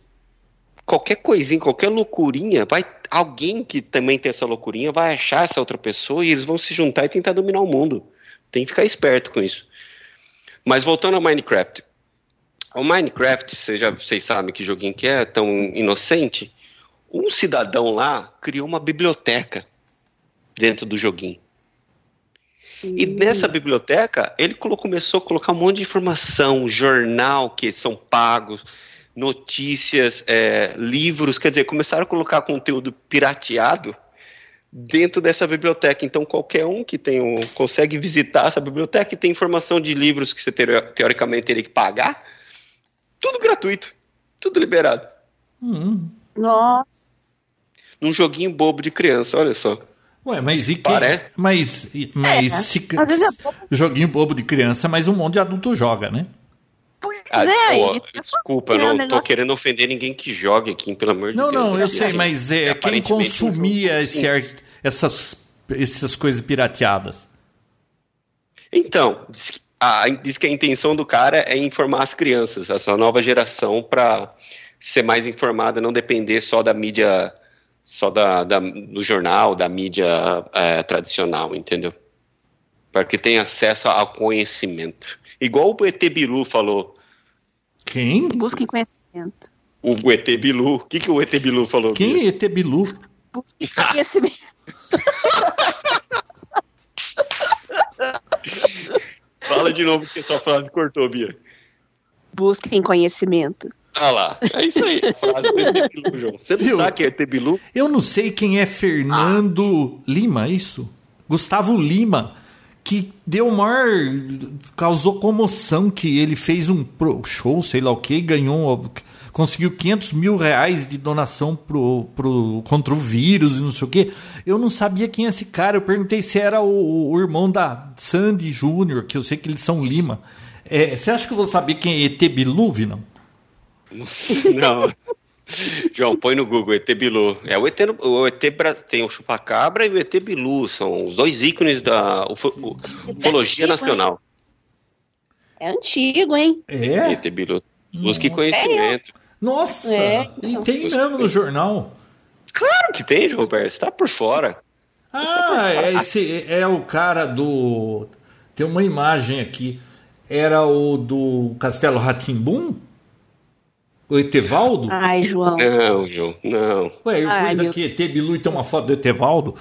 qualquer coisinha, qualquer loucurinha, vai alguém que também tem essa loucurinha vai achar essa outra pessoa e eles vão se juntar e tentar dominar o mundo. Tem que ficar esperto com isso. Mas voltando ao Minecraft. O Minecraft, vocês, vocês sabem que joguinho que é tão inocente. Um cidadão lá criou uma biblioteca dentro do joguinho. E nessa biblioteca, ele começou a colocar um monte de informação, jornal que são pagos, notícias, é, livros, quer dizer, começaram a colocar conteúdo pirateado dentro dessa biblioteca. Então, qualquer um que tem um, consegue visitar essa biblioteca e tem informação de livros que você teoricamente teria que pagar, tudo gratuito, tudo liberado. Hum. Nossa. Num joguinho bobo de criança, olha só. Ué, mas e quem? Parece. Mas, mas É, se, às vezes é joguinho bobo de criança, mas um monte de adulto joga, né? Pois Pois é, pô, é desculpa, eu é um não tô negócio- querendo ofender ninguém que jogue aqui, pelo amor de Não, Deus. não, eu Aqui, sei, assim, mas é, quem um consumia jogo esse ar- essas, essas coisas pirateadas? Então, diz que, a, diz que a intenção do cara é informar as crianças, essa nova geração, para ser mais informada, não depender só da mídia, só da, da- do jornal, da mídia é, tradicional, entendeu? Para que tenha acesso ao conhecimento. Igual o ET Bilu falou. Quem? Busquem conhecimento. O ET Bilu. O que, que o ET Bilu falou? Quem é ET Bilu? Busquem conhecimento. Fala de novo que sua frase cortou, Bia. Busquem conhecimento. Ah lá, é isso aí. Frase do ET Bilu, João. Você não Viu? sabe que é ET Bilu? Eu não sei quem é Fernando Lima, é isso? Gustavo Lima, que deu maior. causou comoção que ele fez um show, sei lá o que, ganhou. conseguiu 500 mil reais de donação pro, pro, contra o vírus e não sei o que. Eu não sabia quem é esse cara. Eu perguntei se era o, o irmão da Sandy Júnior, que eu sei que eles são Lima. É, você acha que eu vou saber quem é ET Bilu, não? Não. João, põe no Google, ET Bilu. É o ET, no- o ET tem o Chupacabra e o ET Bilu, são os dois ícones da ufo- u- ufologia nacional. É antigo, hein? É? ET Bilu. Busque conhecimento. Nossa! É, E tem mesmo no jornal. Claro que tem, João Roberto, você tá por fora. Ah, é, esse, é o cara do. Tem uma imagem aqui. Era o do Castelo Ratimbum? O Etevaldo? Ai, João. Não, João, não. Ué, eu Ai, pus meu- aqui ET Bilu e tem uma foto do Etevaldo.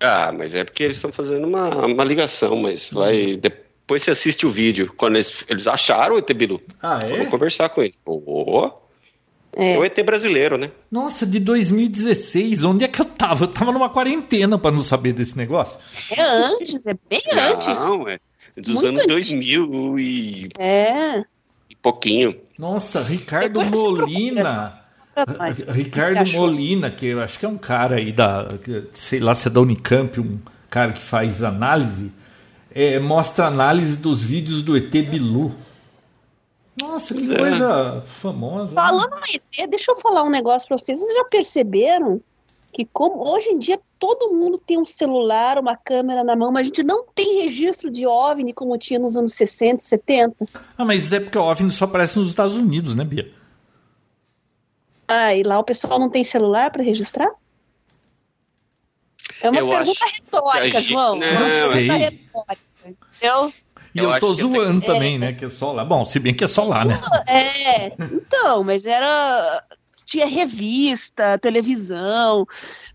Ah, mas é porque eles estão fazendo uma, uma ligação, mas vai. Depois você assiste o vídeo. Quando eles, eles acharam o ET Bilu. Ah, Vamos é? conversar com eles. Oh, É. é o ET brasileiro, né? Nossa, de 2016. Onde é que eu tava? Eu tava numa quarentena pra não saber desse negócio. É antes, é bem antes. Não, é dos Muito anos antigo. 2000 e, É. pouquinho. Nossa, Ricardo Depois Molina. Ricardo? Molina, que eu acho que é um cara aí da. sei lá se é da Unicamp, um cara que faz análise, é, mostra análise dos vídeos do ET Bilu. Nossa, que É. coisa famosa. né? Falando no ET, deixa eu falar um negócio pra vocês. Vocês já perceberam que como hoje em dia todo mundo tem um celular, uma câmera na mão, mas a gente não tem registro de OVNI como tinha nos anos 60, 70? Ah, mas é porque o OVNI só aparece nos Estados Unidos, né, Bia? Ah, e lá o pessoal não tem celular pra registrar? É uma Eu pergunta retórica, gente- João. Não, É pergunta sei. retórica. Entendeu? E Eu eu, tô eu tenho- zoando também, né? Que é só lá. Bom, se bem que é só lá, né? É, então, mas era. Tinha revista, televisão,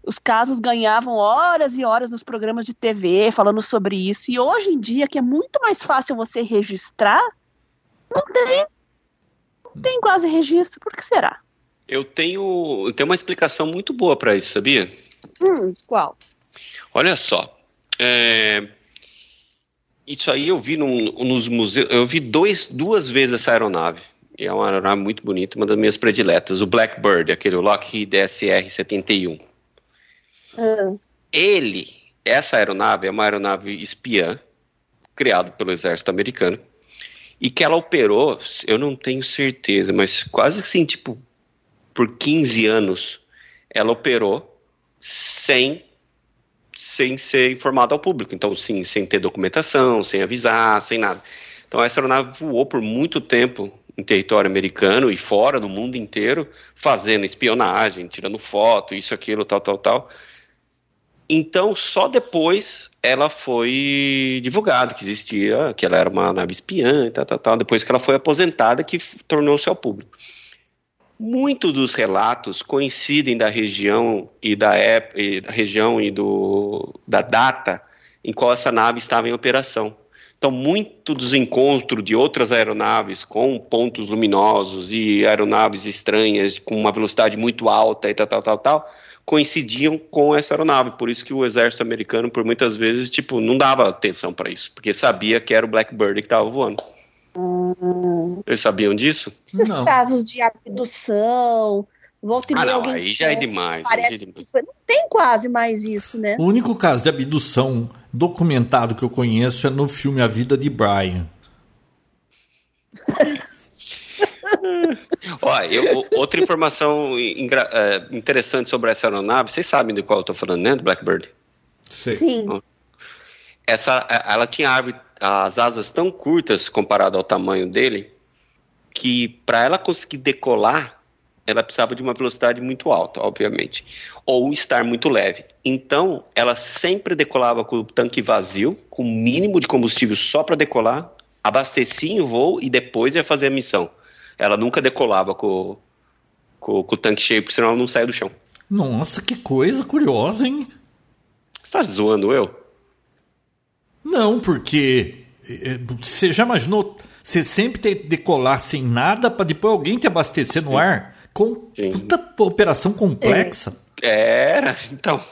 os casos ganhavam horas e horas nos programas de TV falando sobre isso. E hoje em dia, que é muito mais fácil você registrar, não tem. Não tem quase registro. Por que será? Eu tenho, eu tenho uma explicação muito boa para isso, sabia? Hum, qual? Olha só. é, Isso aí eu vi num- nos museus. Eu vi dois, duas vezes essa aeronave. E é uma aeronave muito bonita, uma das minhas prediletas. O Blackbird, aquele Lockheed SR-71. Ah, Ele, essa aeronave é uma aeronave espiã, criada pelo exército americano, e que ela operou, eu não tenho certeza, mas quase assim, tipo, por 15 anos, ela operou sem, sem ser informada ao público. Então, sim, sem ter documentação, sem avisar, sem nada. Então, essa aeronave voou por muito tempo em território americano e fora do mundo inteiro, fazendo espionagem, tirando foto, isso, aquilo, tal, tal, tal. Então, só depois ela foi divulgada que existia, que ela era uma nave espiã tal, tal, tal. Depois que ela foi aposentada, que tornou-se ao público. Muitos dos relatos coincidem da região e da época, e da região e do, da data em qual essa nave estava em operação. Então, muito dos encontros de outras aeronaves com pontos luminosos e aeronaves estranhas com uma velocidade muito alta e tal, tal, tal, tal, coincidiam com essa aeronave. Por isso que o exército americano, por muitas vezes, tipo, não dava atenção para isso, porque sabia que era o Blackbird que estava voando. Eles sabiam disso? esses Não. casos de abdução, volta e Ah, meia não, alguém aí já é demais. já é Parece demais. foi- Não tem quase mais isso, né? O único caso de abdução documentado que eu conheço é no filme A Vida de Brian. Ó, eu, outra informação ingra- é, interessante sobre essa aeronave, vocês sabem de qual eu tô falando, né? Do Blackbird. Sei. Sim. Essa, a- ela tinha árvore- as asas tão curtas comparado ao tamanho dele que para ela conseguir decolar, ela precisava de uma velocidade muito alta, obviamente, ou estar muito leve. Então, ela sempre decolava com o tanque vazio, com o mínimo de combustível só para decolar, abastecia em voo e depois ia fazer a missão. Ela nunca decolava com, com, com o tanque cheio, porque senão ela não saia do chão. Nossa, que coisa curiosa, hein? Você tá zoando eu? Não, porque eh, você já imaginou você sempre ter que decolar sem nada para depois alguém te abastecer no ar? Com Sim. puta operação complexa. Era, então.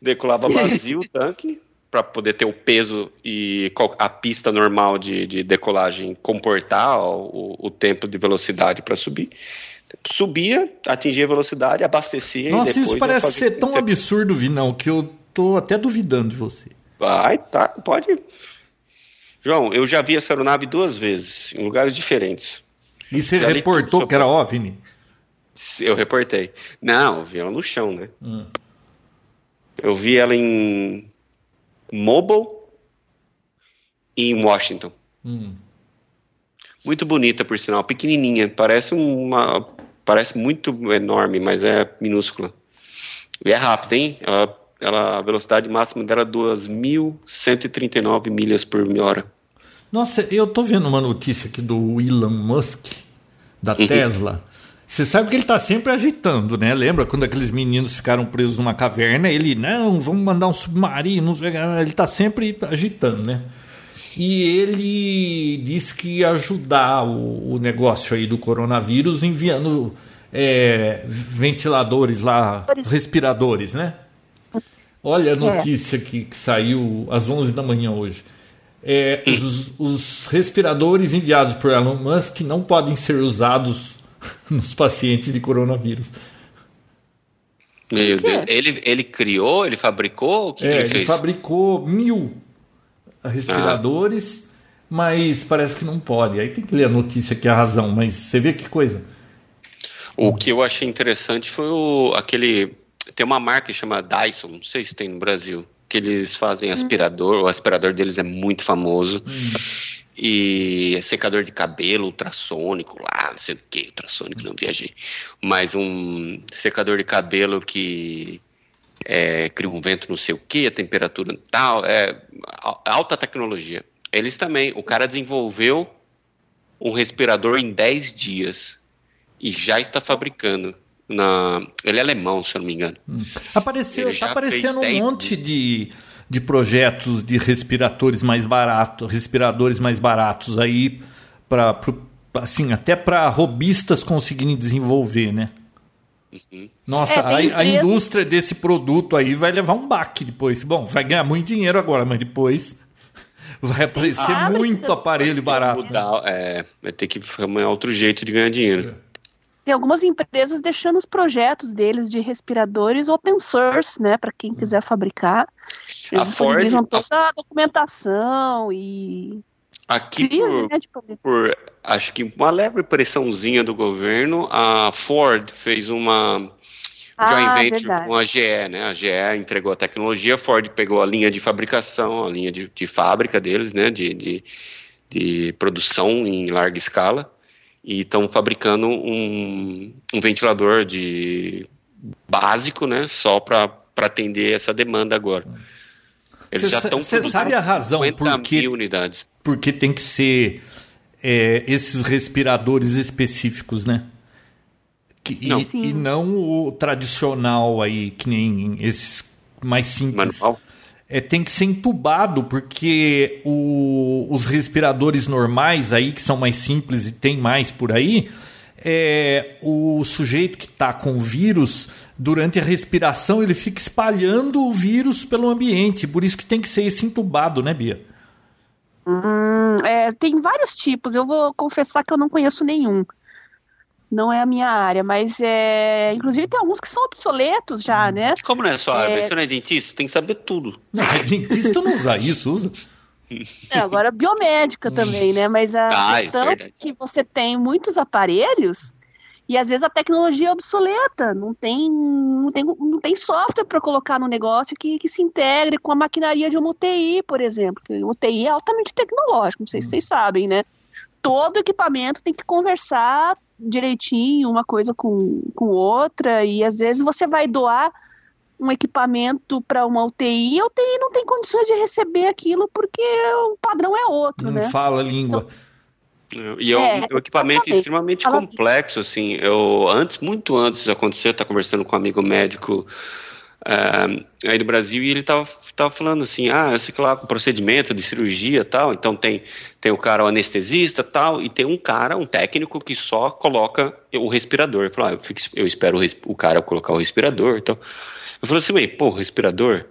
Decolava vazio o tanque para poder ter o peso e a pista normal de, de decolagem comportar o, o tempo de velocidade para subir. Subia, atingia a velocidade, abastecia e Nossa, depois isso ia parece ser tão absurdo, Vinão, que eu tô até duvidando de você. Vai, tá, pode. João, eu já vi essa aeronave duas vezes, em lugares diferentes. E você Já reportou que era OVNI? Eu reportei. Não, eu vi ela no chão, né? Hum. Eu vi ela em Mobile e em Washington. Hum. Muito bonita, por sinal, pequenininha. Parece uma, parece muito enorme, mas é minúscula. E é rápida, hein? Ela, ela, a velocidade máxima dela é 2.139 milhas por hora. Nossa, eu tô vendo uma notícia aqui do Elon Musk, da Uhum. Tesla. Você sabe que ele tá sempre agitando, né? Lembra quando aqueles meninos ficaram presos numa caverna? Ele, não, vamos mandar um submarino. quê. Ele tá sempre agitando, né? E ele disse que ia ajudar o, o negócio aí do coronavírus enviando é, ventiladores lá, respiradores, né? Olha a notícia que, que saiu às 11 da manhã hoje. É, os, os respiradores enviados por Elon Musk não podem ser usados nos pacientes de coronavírus. Meu? Deus. Ele, ele criou, ele fabricou? O que, que É, ele ele fez? fabricou mil respiradores, mas parece que não pode. Aí tem que ler a notícia que é a razão, mas você vê que coisa. O que eu achei interessante foi o, aquele. Tem uma marca que chama Dyson, não sei se tem no Brasil, que eles fazem aspirador, o aspirador deles é muito famoso. E secador de cabelo ultrassônico lá, não sei o que, ultrassônico, não viajei. Mas um secador de cabelo que é, cria um vento não sei o que, a temperatura tal, é alta tecnologia. Eles também, o cara desenvolveu um respirador em 10 dias e já está fabricando. Na, ele é alemão, se eu não me engano. Apareceu, Ele tá aparecendo um 10 monte de, de projetos de respiradores mais baratos, respiradores mais baratos aí para assim, até para robistas conseguirem desenvolver, né? Nossa, É, a, a indústria desse produto aí vai levar um baque depois. Bom, vai ganhar muito dinheiro agora, mas depois vai aparecer fábricas muito aparelho barato. Mudar, é, vai ter que arrumar outro jeito de ganhar dinheiro. Tem algumas empresas deixando os projetos deles de respiradores open source, né, para quem quiser fabricar. Eles A Ford- a- toda a documentação e Aqui crise, por, né, de poder. por, acho que uma leve pressãozinha do governo, a Ford fez uma joint Ah, venture verdade. com a GE, né? A GE entregou a tecnologia, a Ford pegou a linha de fabricação, a linha de, de fábrica deles, né? De, de, de produção em larga escala e estão fabricando um, um ventilador de básico, né? Só para atender essa demanda agora. Eles Cê já estão cê sabe a razão 50 por que- mil unidades. porque tem que ser é, esses respiradores específicos, né? Que- e, Não. Sim. e não o tradicional aí, que nem esses mais simples. Manual? É, tem que ser entubado, porque o- os respiradores normais aí, que são mais simples e tem mais por aí, é, o sujeito que está com o vírus, durante a respiração, ele fica espalhando o vírus pelo ambiente. Por isso que tem que ser esse entubado, né, Bia? Hum, é, tem vários tipos, eu vou confessar que eu não conheço nenhum. Não é a minha área, mas é. Inclusive tem alguns que são obsoletos já, Hum. né? Como não é só área? É. Você não é dentista? Tem que saber tudo. Não, dentista não usa isso, usa. É, agora biomédica também, né? Mas a Ah, é questão é que você tem muitos aparelhos E às vezes a tecnologia é obsoleta, não tem, não tem, não tem software para colocar no negócio que, que se integre com a maquinaria de uma UTI, por exemplo. Porque UTI é altamente tecnológico, não sei se vocês sabem, né? Todo equipamento tem que conversar direitinho, uma coisa com, com outra, e às vezes você vai doar um equipamento para uma UTI, a UTI não tem condições de receber aquilo porque o padrão é outro, não né? fala a língua. Então, e é, um, é, um equipamento extremamente complexo, assim. Eu, antes, muito antes de acontecer, eu estava conversando com um amigo médico uh, aí do Brasil e ele estava tava falando assim, ah, eu sei que lá, procedimento de cirurgia tal, então tem, tem o cara, o anestesista tal, e tem um cara, um técnico que só coloca o respirador. Eu, falo, ah, eu, fico, eu espero o, o cara colocar o respirador, então... Eu falei assim, pô, respirador?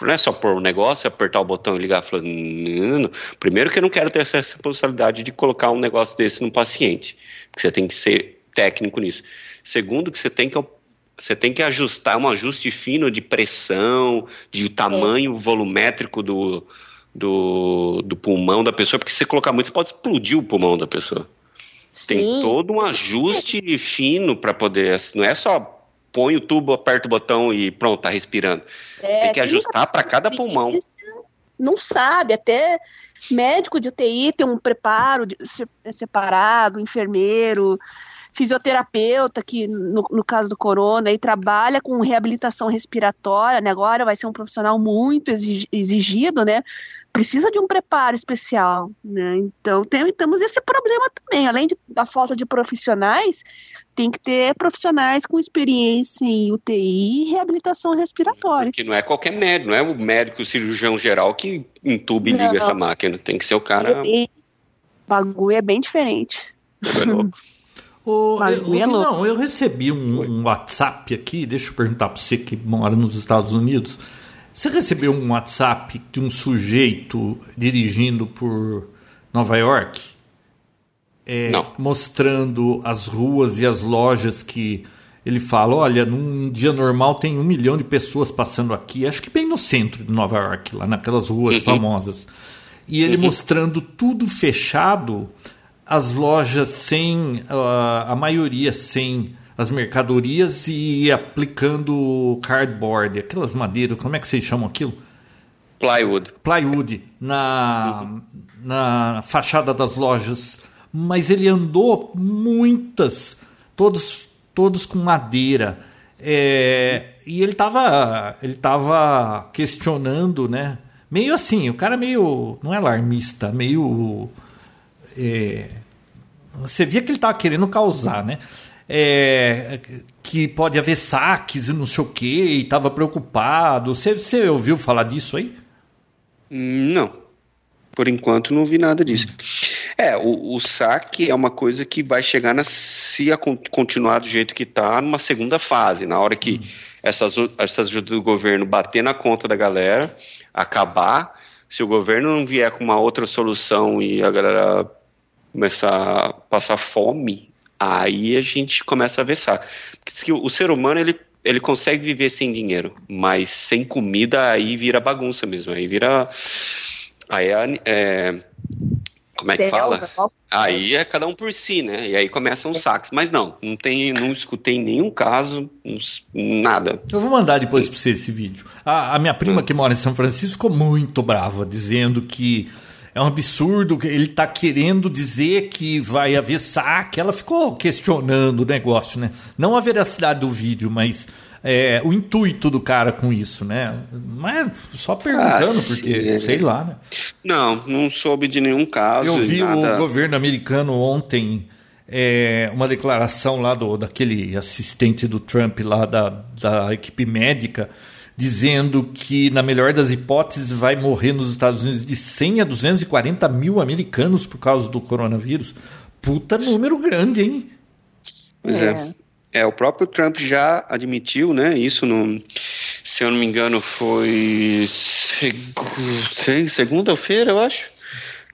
Não é só pôr um negócio, apertar o botão e ligar. Não, não. Primeiro que eu não quero ter essa responsabilidade de colocar um negócio desse no paciente. Porque você tem que ser técnico nisso. Segundo, que você tem que você tem que ajustar um ajuste fino de pressão, de tamanho volumétrico do, do, do, pulmão da pessoa, porque se você colocar muito, você pode explodir o pulmão da pessoa. Sim. Tem todo um ajuste fino para poder. Não é só põe o tubo, aperta o botão e pronto, tá respirando. É, Você tem que ajustar para cada pulmão. Não sabe, até médico de UTI tem um preparo de, separado, enfermeiro, fisioterapeuta, que no, no, caso do corona, aí trabalha com reabilitação respiratória, né? agora vai ser um profissional muito exigido, né? Precisa de um preparo especial, né? Então tem, temos esse problema também, além de, da falta de profissionais, tem que ter profissionais com experiência em UTI e reabilitação respiratória. Que não é qualquer médico, não é o médico cirurgião geral que entuba e liga não. essa máquina, tem que ser o cara. O bagulho é bem diferente. É louco. O, eu, é não, eu recebi um, um, WhatsApp aqui, deixa eu perguntar para você que mora nos Estados Unidos. Você recebeu um WhatsApp de um sujeito dirigindo por Nova York? É, mostrando as ruas e as lojas que ele fala: olha, num dia normal tem um milhão de pessoas passando aqui, acho que bem no centro de Nova York, lá naquelas ruas uhum. famosas. E ele uhum. mostrando tudo fechado as lojas sem, uh, a maioria sem as mercadorias e aplicando cardboard, aquelas madeiras, como é que vocês chamam aquilo? Plywood. Plywood, na, uhum. na fachada das lojas. Mas ele andou muitas, todos, todos com madeira. É, e ele estava ele tava questionando, né? Meio assim, o cara meio, não é alarmista, meio é, você via que ele estava querendo causar, né? É, que pode haver saques e não sei o que, e estava preocupado. Você, você ouviu falar disso aí? Não. Por enquanto não vi nada disso. É, o, o saque é uma coisa que vai chegar na, se a, continuar do jeito que está, numa segunda fase, na hora que hum. essas, essas ajudas do governo bater na conta da galera, acabar, se o governo não vier com uma outra solução e a galera começar a passar fome, aí a gente começa a ver saco. Porque o ser humano, ele, ele consegue viver sem dinheiro, mas sem comida aí vira bagunça mesmo, aí vira... Aí é, é como é que fala? Aí é cada um por si, né? E aí começam os saques. Mas não, não tem, não escutei nenhum caso, nada. Eu vou mandar depois para você esse vídeo. A, a minha prima hum. que mora em São Francisco ficou muito brava, dizendo que é um absurdo, ele está querendo dizer que vai haver saque. Ela ficou questionando o negócio, né? Não a veracidade do vídeo, mas é, o intuito do cara com isso, né? Mas só perguntando, ah, porque sei lá, né? Não, não soube de nenhum caso. Eu vi nada... o governo americano ontem. É, uma declaração lá do, daquele assistente do Trump lá da, da equipe médica dizendo que, na melhor das hipóteses, vai morrer nos Estados Unidos de 100 a 240 mil americanos por causa do coronavírus. Puta número grande, hein? Pois é. é. É, o próprio Trump já admitiu, né? Isso no, se eu não me engano, foi segunda-feira, eu acho,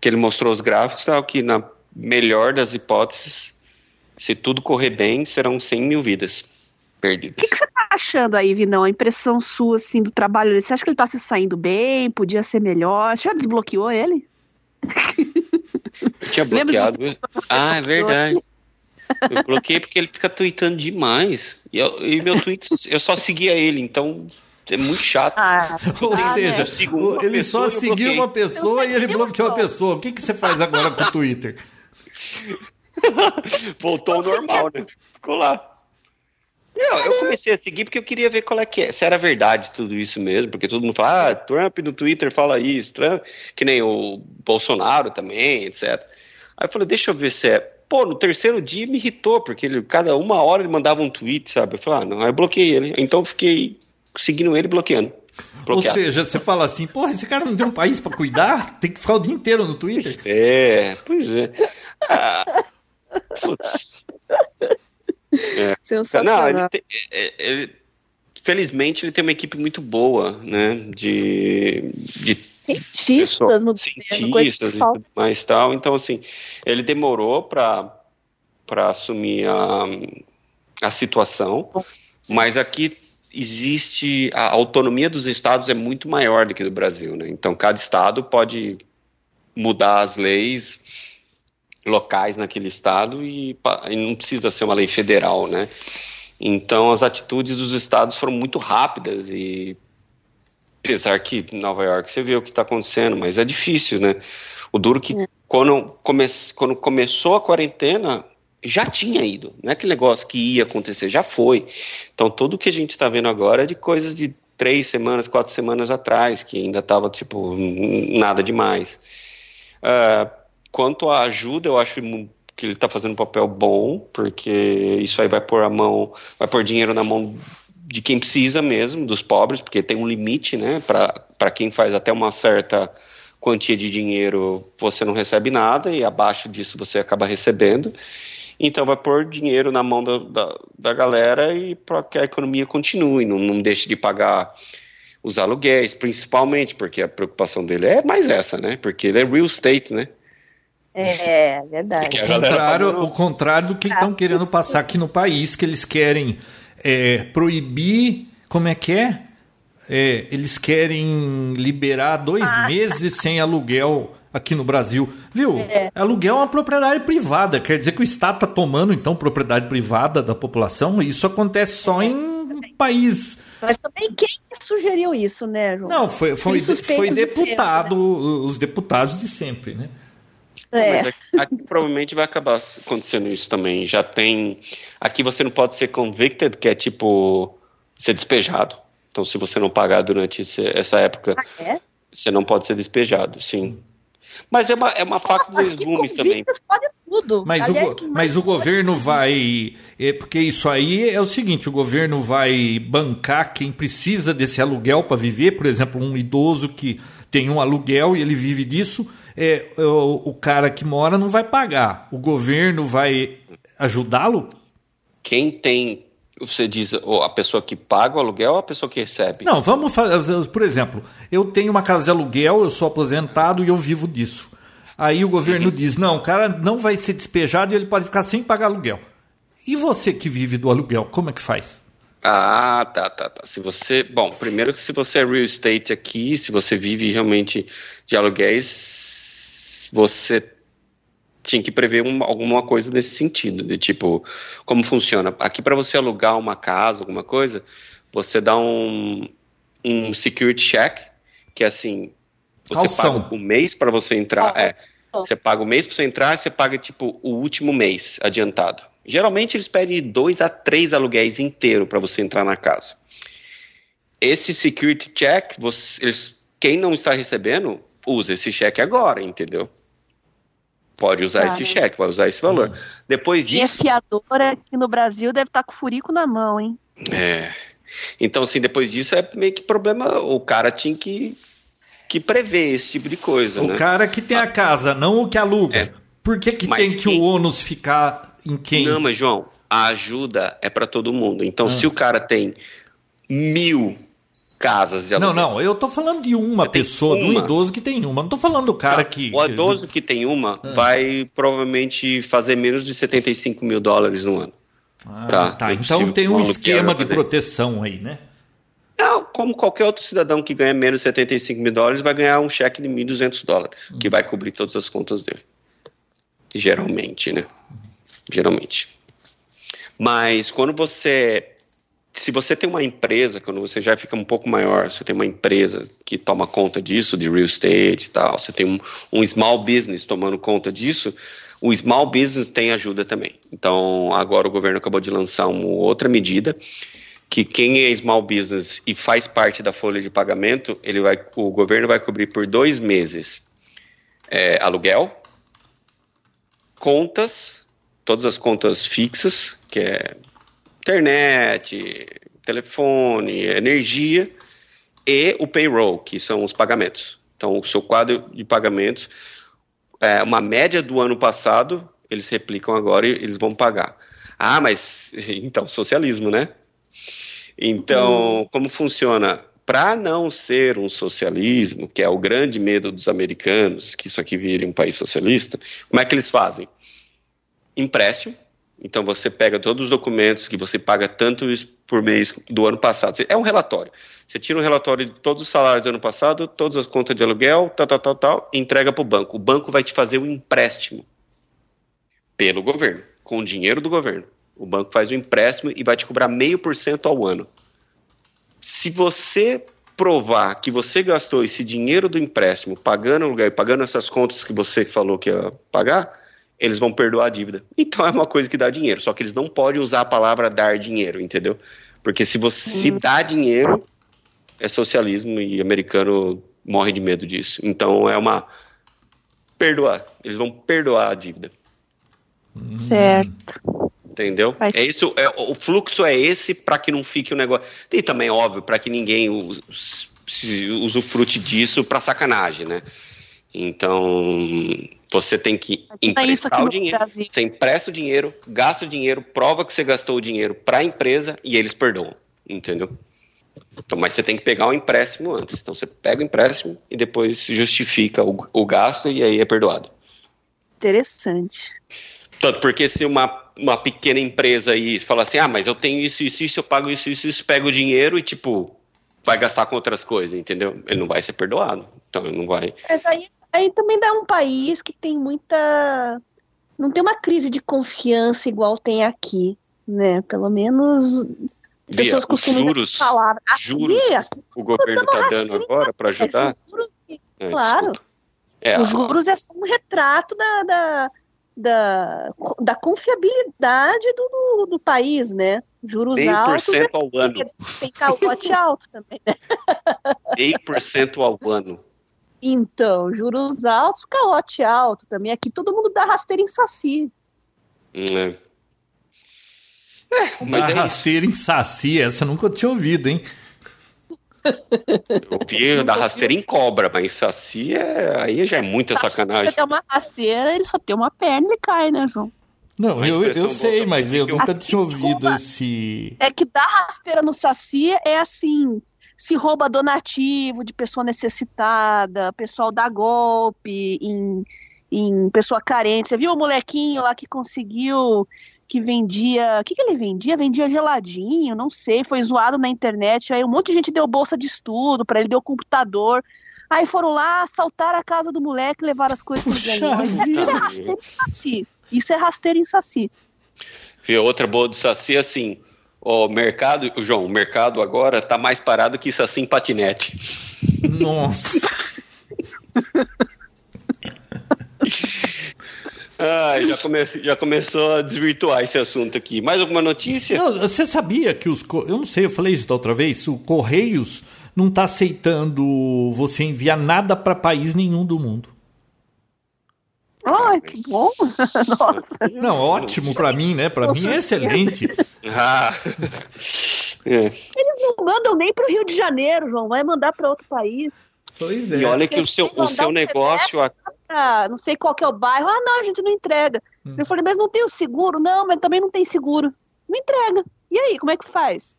que ele mostrou os gráficos, tal, que na melhor das hipóteses, se tudo correr bem, serão 100 mil vidas perdidas. O que, que, você tá achando aí, Vinão? A impressão sua, assim, do trabalho dele? Você acha que ele tá se saindo bem? Podia ser melhor? Você já desbloqueou ele? Eu tinha bloqueado. ah, é verdade. Eu bloqueei porque ele fica tweetando demais. E, eu, e meu tweet, eu só seguia ele, então é muito chato. Ah, Ou ah, seja, né? ele só seguiu uma pessoa e ele bloqueou a pessoa. O que, que você faz agora com o Twitter? Voltou ao normal, né? Ficou lá. Eu, eu, comecei a seguir porque eu queria ver qual é que é, se era verdade tudo isso mesmo, porque todo mundo fala, ah, Trump no Twitter fala isso, Trump, que nem o Bolsonaro também, etc. Aí eu falei, deixa eu ver se é. Pô, no terceiro dia me irritou, porque ele, cada uma hora ele mandava um tweet, sabe? Eu falei, ah, não, aí eu bloqueei ele. Então eu fiquei seguindo ele bloqueando. Bloqueado. Ou seja, você fala assim, porra, esse cara não tem um país para cuidar? Tem que ficar o dia inteiro no Twitter? É, pois é. Ah, putz. É. Não, ele, tem, é, é, ele, felizmente ele tem uma equipe muito boa, né? De, de cientistas no cientistas e tudo mais tal. Então assim, ele demorou para para assumir a, a situação, mas aqui existe a autonomia dos estados é muito maior do que do Brasil, né? Então cada estado pode mudar as leis locais naquele estado e, e, não precisa ser uma lei federal, né? Então as atitudes dos estados foram muito rápidas e apesar que em Nova York você vê o que está acontecendo, mas é difícil, né? O duro que é. quando, come, quando começou a quarentena já tinha ido, não é aquele negócio que ia acontecer, já foi. Então tudo que a gente está vendo agora é de coisas de três semanas, quatro semanas atrás, que ainda estava tipo nada demais. Uh, Quanto à ajuda, eu acho que ele está fazendo um papel bom, porque isso aí vai pôr a mão, vai pôr dinheiro na mão de quem precisa mesmo, dos pobres, porque tem um limite, né? Para quem faz até uma certa quantia de dinheiro, você não recebe nada, e abaixo disso você acaba recebendo. Então vai pôr dinheiro na mão da, da, da galera e para que a economia continue, não, não deixe de pagar os aluguéis, principalmente, porque a preocupação dele é mais essa, né? Porque ele é real estate, né? É, verdade. O contrário, o contrário do que estão ah. querendo passar aqui no país, que eles querem é, proibir. Como é que é? é eles querem liberar dois ah, meses sem aluguel aqui no Brasil. Viu? É. Aluguel é uma propriedade privada. Quer dizer que o Estado está tomando, então, propriedade privada da população. E isso acontece só em país. Mas também quem sugeriu isso, né, João? Não, foi, foi, foi deputado, de sempre, né? os deputados de sempre, né? É. Mas aqui, aqui, provavelmente vai acabar acontecendo isso também. Já tem. Aqui você não pode ser convicted, que é tipo ser despejado. Então, se você não pagar durante essa época, ah, é? você não pode ser despejado, sim. Mas é uma, é uma faca de dois gumes também. Pode tudo. Mas, Aliás, o, mas o governo vai. É, porque isso aí é o seguinte: o governo vai bancar quem precisa desse aluguel para viver, por exemplo, um idoso que tem um aluguel e ele vive disso é, o, o cara que mora não vai pagar. O governo vai ajudá-lo? Quem tem você diz a pessoa que paga o aluguel ou a pessoa que recebe? Não, vamos fazer, por exemplo, eu tenho uma casa de aluguel, eu sou aposentado e eu vivo disso. Aí o governo diz: não, o cara não vai ser despejado e ele pode ficar sem pagar aluguel. E você que vive do aluguel, como é que faz? Ah, tá, tá, tá. Se você. Bom, primeiro que se você é real estate aqui, se você vive realmente de aluguéis, você tinha que prever um, alguma coisa nesse sentido, de tipo, como funciona. Aqui para você alugar uma casa, alguma coisa, você dá um, um security check, que é assim, você Calção. paga um mês para você entrar, é, você paga o um mês para você entrar, você paga tipo o último mês adiantado. Geralmente eles pedem dois a três aluguéis inteiro para você entrar na casa. Esse security check, você, eles, quem não está recebendo, usa esse cheque agora, entendeu? Pode usar esse cheque, pode usar esse valor. Hum. Depois disso. E a fiadora aqui no Brasil deve estar com o furico na mão, hein? É. Então, assim, depois disso é meio que problema. O cara tinha que, que prever esse tipo de coisa. O né? cara que tem a casa, não o que aluga. É. Por que, que tem que o ônus ficar em quem? Não, mas, João, a ajuda é para todo mundo. Então, ah. se o cara tem mil casas de aluguel. Não, não, eu tô falando de uma Você pessoa, de um idoso que tem uma. Não tô falando do cara tá. que. O idoso que tem uma ah. vai provavelmente fazer menos de 75 mil dólares no ano. Ah, tá. tá. Então tem um esquema de proteção aí, né? Não, como qualquer outro cidadão que ganha menos de 75 mil dólares vai ganhar um cheque de 1.200 dólares, que vai cobrir todas as contas dele. Geralmente, né? Geralmente. Mas quando você. Se você tem uma empresa, quando você já fica um pouco maior, você tem uma empresa que toma conta disso, de real estate e tal, você tem um, um small business tomando conta disso, o small business tem ajuda também. Então, agora o governo acabou de lançar uma outra medida que quem é small business e faz parte da folha de pagamento, ele vai, o governo vai cobrir por dois meses é, aluguel, contas, todas as contas fixas, que é internet, telefone, energia, e o payroll, que são os pagamentos. Então, o seu quadro de pagamentos, é, uma média do ano passado, eles replicam agora e eles vão pagar. Ah, mas então, socialismo, né? Então, como funciona? Para não ser um socialismo, que é o grande medo dos americanos, que isso aqui vire um país socialista, como é que eles fazem? Empréstimo. Então, você pega todos os documentos que você paga tanto por mês do ano passado. É um relatório. Você tira um relatório de todos os salários do ano passado, todas as contas de aluguel, tal, tal, tal, tal, e entrega para o banco. O banco vai te fazer um empréstimo pelo governo, com o dinheiro do governo. O banco faz o um empréstimo e vai te cobrar meio por cento ao ano. Se você provar que você gastou esse dinheiro do empréstimo pagando aluguel e pagando essas contas que você falou que ia pagar, eles vão perdoar a dívida. Então é uma coisa que dá dinheiro, só que eles não podem usar a palavra dar dinheiro, entendeu? Porque se você se dá dinheiro, é socialismo e americano morre de medo disso. Então é uma perdoar. Eles vão perdoar a dívida. Certo. Entendeu? É isso, é, o fluxo é esse para que não fique o um negócio. E também, óbvio, para que ninguém usufrute disso para sacanagem, né? Então, você tem que emprestar o dinheiro. Brasil. Você empresta o dinheiro, gasta o dinheiro, prova que você gastou o dinheiro para a empresa e eles perdoam. Entendeu? Então, mas você tem que pegar o empréstimo antes. Então, você pega o empréstimo e depois justifica o, o gasto e aí é perdoado. Interessante. Tanto porque se uma, uma pequena empresa aí fala assim, ah, mas eu tenho isso, isso, isso, eu pago isso, isso, isso, pega o dinheiro e, tipo, vai gastar com outras coisas, entendeu? Ele não vai ser perdoado. Então ele não vai. Mas aí, aí também dá um país que tem muita. Não tem uma crise de confiança igual tem aqui, né? Pelo menos. Pessoas costumam juros, falar. Aqui, juros aqui, o governo está dando agora para ajudar? É, é, claro. É, os juros é só um retrato da, da da, da confiabilidade do, do, do país, né? Juros altos. 100% ao ano. Tem calote alto também, né? 100% ao ano. Então, juros altos, calote alto também. Aqui todo mundo dá rasteira em saci. É. É, mas dá é rasteira em saci, essa eu nunca tinha ouvido, hein? Eu vi da rasteira em cobra, mas saci é, aí já é muita saci, sacanagem. Se você tem uma rasteira, ele só tem uma perna e cai, né, João? Não, eu, eu sei, mas eu nunca tinha ouvido esse. É que dar rasteira no saci é assim: se rouba donativo de pessoa necessitada, pessoal dá golpe em, em pessoa carente. Você viu o molequinho lá que conseguiu que vendia. O que, que ele vendia? Vendia geladinho, não sei. Foi zoado na internet. Aí um monte de gente deu bolsa de estudo para ele, deu computador. Aí foram lá, assaltaram a casa do moleque, levaram as coisas que ele ganhou. Isso, é, isso é rasteiro em saci. Isso é rasteiro em saci. Viu, outra boa do saci assim. O mercado, João, o mercado agora tá mais parado que isso assim patinete. Nossa. Ah, já, come, já começou a desvirtuar esse assunto aqui. Mais alguma notícia? Não, você sabia que os. Eu não sei, eu falei isso da outra vez. O Correios não está aceitando você enviar nada para país nenhum do mundo. Ai, que bom! Nossa. Não, ótimo para mim, né? Para mim é excelente. Ah. É. Eles não mandam nem para o Rio de Janeiro, João. Vai mandar para outro país. Pois é. E olha que o seu, o seu negócio. A... Não sei qual que é o bairro. Ah, não, a gente não entrega. Hum. Eu falei, mas não tem o seguro? Não, mas também não tem seguro. Não entrega. E aí, como é que faz?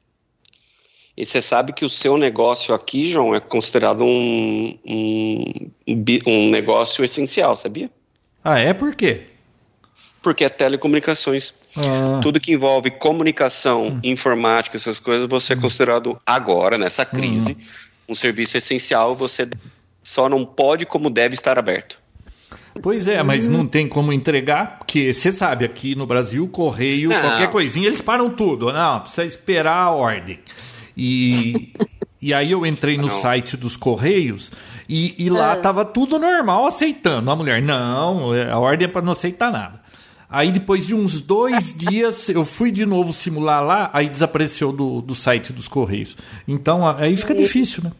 E você sabe que o seu negócio aqui, João, é considerado um, um, um negócio essencial, sabia? Ah, é? Por quê? Porque é telecomunicações. Ah. Tudo que envolve comunicação, hum. informática, essas coisas, você é hum. considerado agora, nessa crise, hum um serviço essencial, você só não pode como deve estar aberto. Pois é, mas não tem como entregar, porque você sabe, aqui no Brasil, correio, Não. qualquer coisinha, eles param tudo. Não, precisa esperar a ordem. E, e aí eu entrei no Não. site dos Correios e, e lá Ah. tava tudo normal aceitando. A mulher, não, a ordem é para não aceitar nada. Aí depois de uns dois dias eu fui de novo simular lá, aí desapareceu do, do site dos Correios. Então aí fica difícil, né?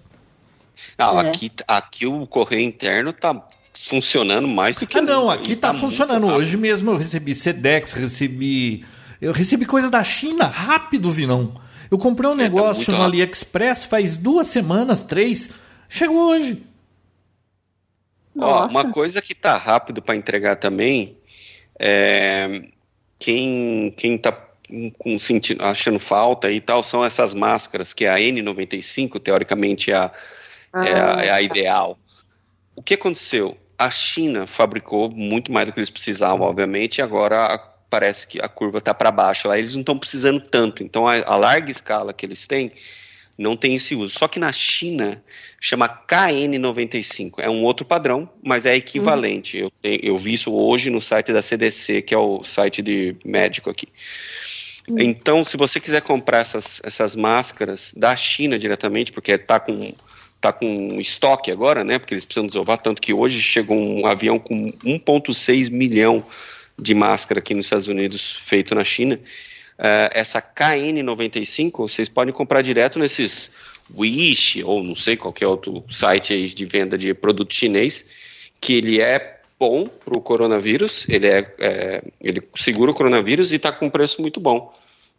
Não, É. aqui, aqui o correio interno tá funcionando mais do que Ah, não, aqui tá, muito funcionando. rápido. Hoje mesmo eu recebi Sedex, recebi. Eu recebi coisa da China rápido, Vinão. Eu comprei um tá negócio muito no. AliExpress faz duas semanas, três. Chegou hoje. Ó, uma coisa que tá rápido para entregar também é quem quem tá com sentindo, achando falta e tal são essas máscaras que é a N95 teoricamente é a, é a, Ah. é a ideal. O que aconteceu? A China fabricou muito mais do que eles precisavam, obviamente, e agora a- parece que a curva está para baixo. Lá eles não estão precisando tanto. Então a, a larga escala que eles têm não tem esse uso. Só que na China chama KN95. É um outro padrão, mas é equivalente. Eu, tenho- eu vi isso hoje no site da CDC, que é o site de médico aqui. Então, se você quiser comprar essas, essas máscaras da China diretamente, porque está com, tá com estoque agora, né? Porque eles precisam desovar, tanto que hoje chegou um avião com 1,6 milhão de máscara aqui nos Estados Unidos, feito na China. Eh, essa KN95 vocês podem comprar direto nesses Wish ou não sei qualquer outro site de venda de produto chinês, que ele é bom para o coronavírus, ele, é, é, ele segura o coronavírus e está com um preço muito bom.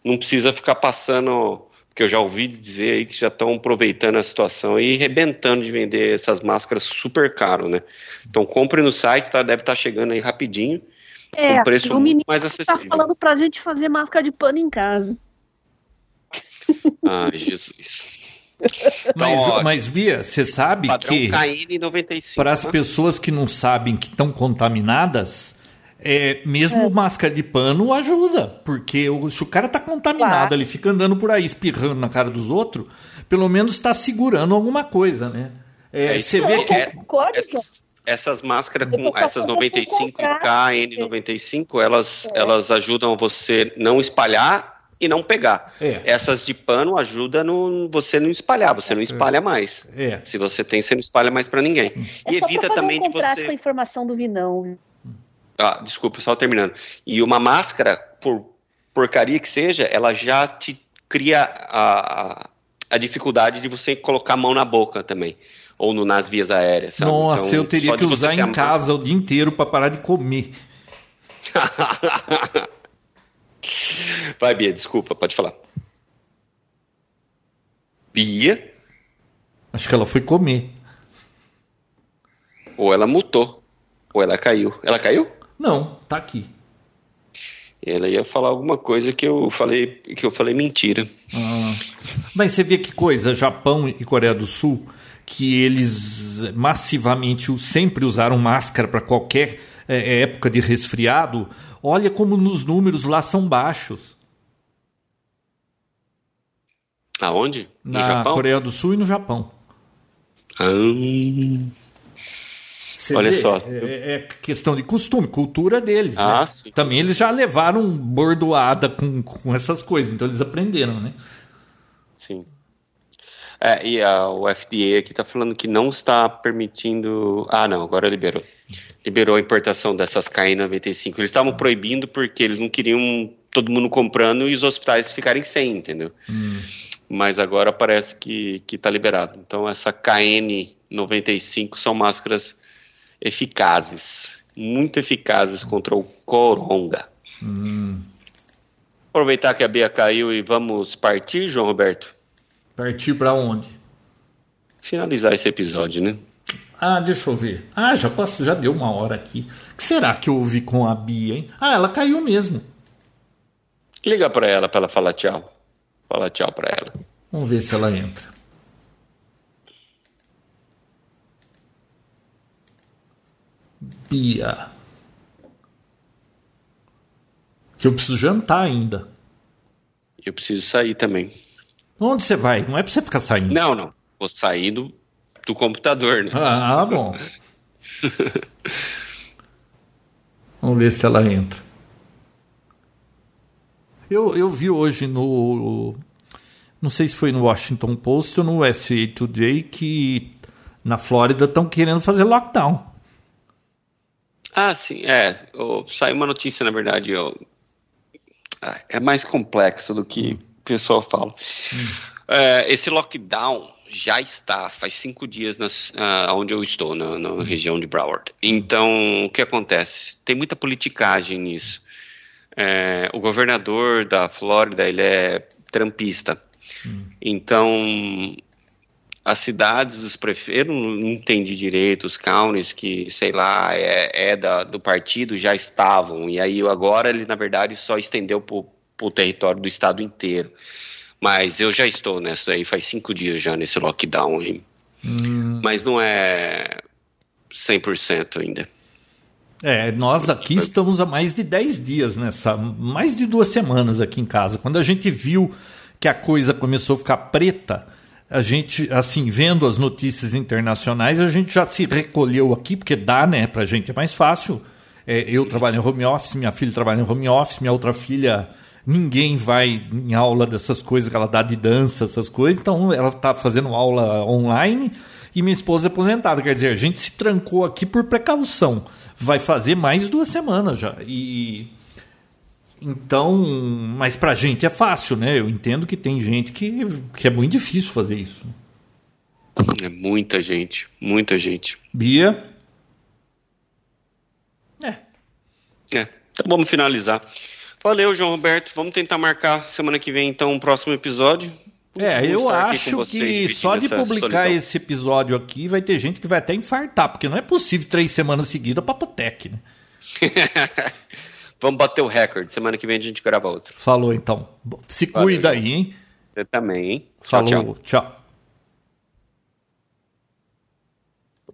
Não precisa ficar passando, porque eu já ouvi dizer aí que já estão aproveitando a situação e rebentando de vender essas máscaras super caro, né? Então compre no site, tá, deve estar chegando aí rapidinho, É, com preço o menino mais tá acessível. falando pra gente fazer máscara de pano em casa. Ai, Jesus. Mas, ó, mas Bia, você sabe que KN95. para as né? pessoas que não sabem que estão contaminadas, é, mesmo máscara de pano ajuda. Porque o- se o cara tá contaminado, Claro. ele fica andando por aí espirrando na cara dos outros, pelo menos está segurando alguma coisa, né? É, É você vê que. É, Concordo, Essas, máscaras com essas pode 95 comprar. KN95, elas, É. elas ajudam você não espalhar e não pegar. É. Essas de pano ajudam no, você não espalhar, você não espalha mais. É. Se você tem, você não espalha mais para ninguém. É e só evita também um de contraste você. com a informação do Vinão. Ah, desculpa, só terminando. E uma máscara, por porcaria que seja, ela já te cria a, a, a dificuldade de você colocar a mão na boca também. Ou no- nas vias aéreas, sabe? Nossa, Então, eu teria que usar em casa o dia inteiro para parar de comer. Vai, Bia, desculpa, pode falar. Bia, Acho que ela foi comer. ou ela mutou, ou ela caiu. Ela caiu? Não, tá aqui. Ela ia falar alguma coisa que eu falei, que eu falei mentira. Ah. Mas você vê que coisa, Japão e Coreia do Sul, que eles massivamente sempre usaram máscara para qualquer eh, época de resfriado. Olha como nos números lá são baixos. Aonde? Na no Japão? Coreia do Sul e no Japão. Você Olha vê, só. É, é questão de costume, cultura deles. Ah, né? sim. Também eles já levaram bordoada com, com essas coisas, então eles aprenderam, né? sim. É, e a, o FDA aqui está falando que não está permitindo. Ah, não, agora liberou. Liberou a importação dessas KN95. Eles estavam proibindo porque eles não queriam todo mundo comprando e os hospitais ficarem sem, entendeu? Mas agora parece que está liberado. Então, essa KN95 são máscaras eficazes, muito eficazes contra o coronga. Aproveitar que a Bia caiu e vamos partir, João Roberto? Partir para onde? Finalizar esse episódio, né? Ah, deixa eu ver. Ah, já passou, já deu uma hora aqui. O que será que eu ouvi com a Bia, hein? Ah, ela caiu mesmo. Liga para ela para ela falar tchau. Fala tchau para ela. Vamos ver se ela entra. Bia. Que eu preciso jantar ainda. Eu preciso sair também. Onde você vai? Não é pra você ficar saindo. Não, não. Vou sair do, do computador, né? Ah, bom. Vamos ver se ela entra. Eu, eu vi hoje no. Não sei se foi no Washington Post ou no USA Today que na Flórida estão querendo fazer lockdown. Ah, sim, é. Saiu uma notícia, na verdade, eu, ah, é mais complexo do que o pessoal fala. Hum. É, esse lockdown já está, faz cinco dias nas, uh, onde eu estou, na, na, região de Broward. Então, o que acontece? Tem muita politicagem nisso. É, o governador da Flórida, ele é trampista. Hum. Então, as cidades, os prefeitos, não entendi direito, os counties que, sei lá, é, é da, do partido já estavam, e aí agora ele, na verdade, só estendeu para o território do estado inteiro. Mas eu já estou nessa aí, faz cinco dias já nesse lockdown aí. Hum. Mas não é 100% ainda. É, nós aqui estamos há mais de 10 dias nessa, mais de duas semanas aqui em casa. Quando a gente viu que a coisa começou a ficar preta, a gente, assim, vendo as notícias internacionais, a gente já se recolheu aqui, porque dá, né, pra gente é mais fácil. É, eu trabalho em home office, minha filha trabalha em home office, minha outra filha ninguém vai em aula dessas coisas que ela dá de dança, essas coisas, então ela está fazendo aula online e minha esposa é aposentada. Quer dizer, a gente se trancou aqui por precaução. Vai fazer mais duas semanas já. E. Então, mas pra gente é fácil, né? Eu entendo que tem gente que, que é muito difícil fazer isso. É muita gente, muita gente. Bia? É. É. Então vamos finalizar. Valeu, João Roberto. Vamos tentar marcar semana que vem, então, um próximo episódio. É, eu acho que só de publicar solidão. esse episódio aqui vai ter gente que vai até infartar, porque não é possível três semanas seguidas Papotec, né? Vamos bater o recorde. Semana que vem a gente grava outro. Falou então. Se Valeu, cuida João. aí, hein? Você também, hein? Tchau, Falou, tchau. tchau.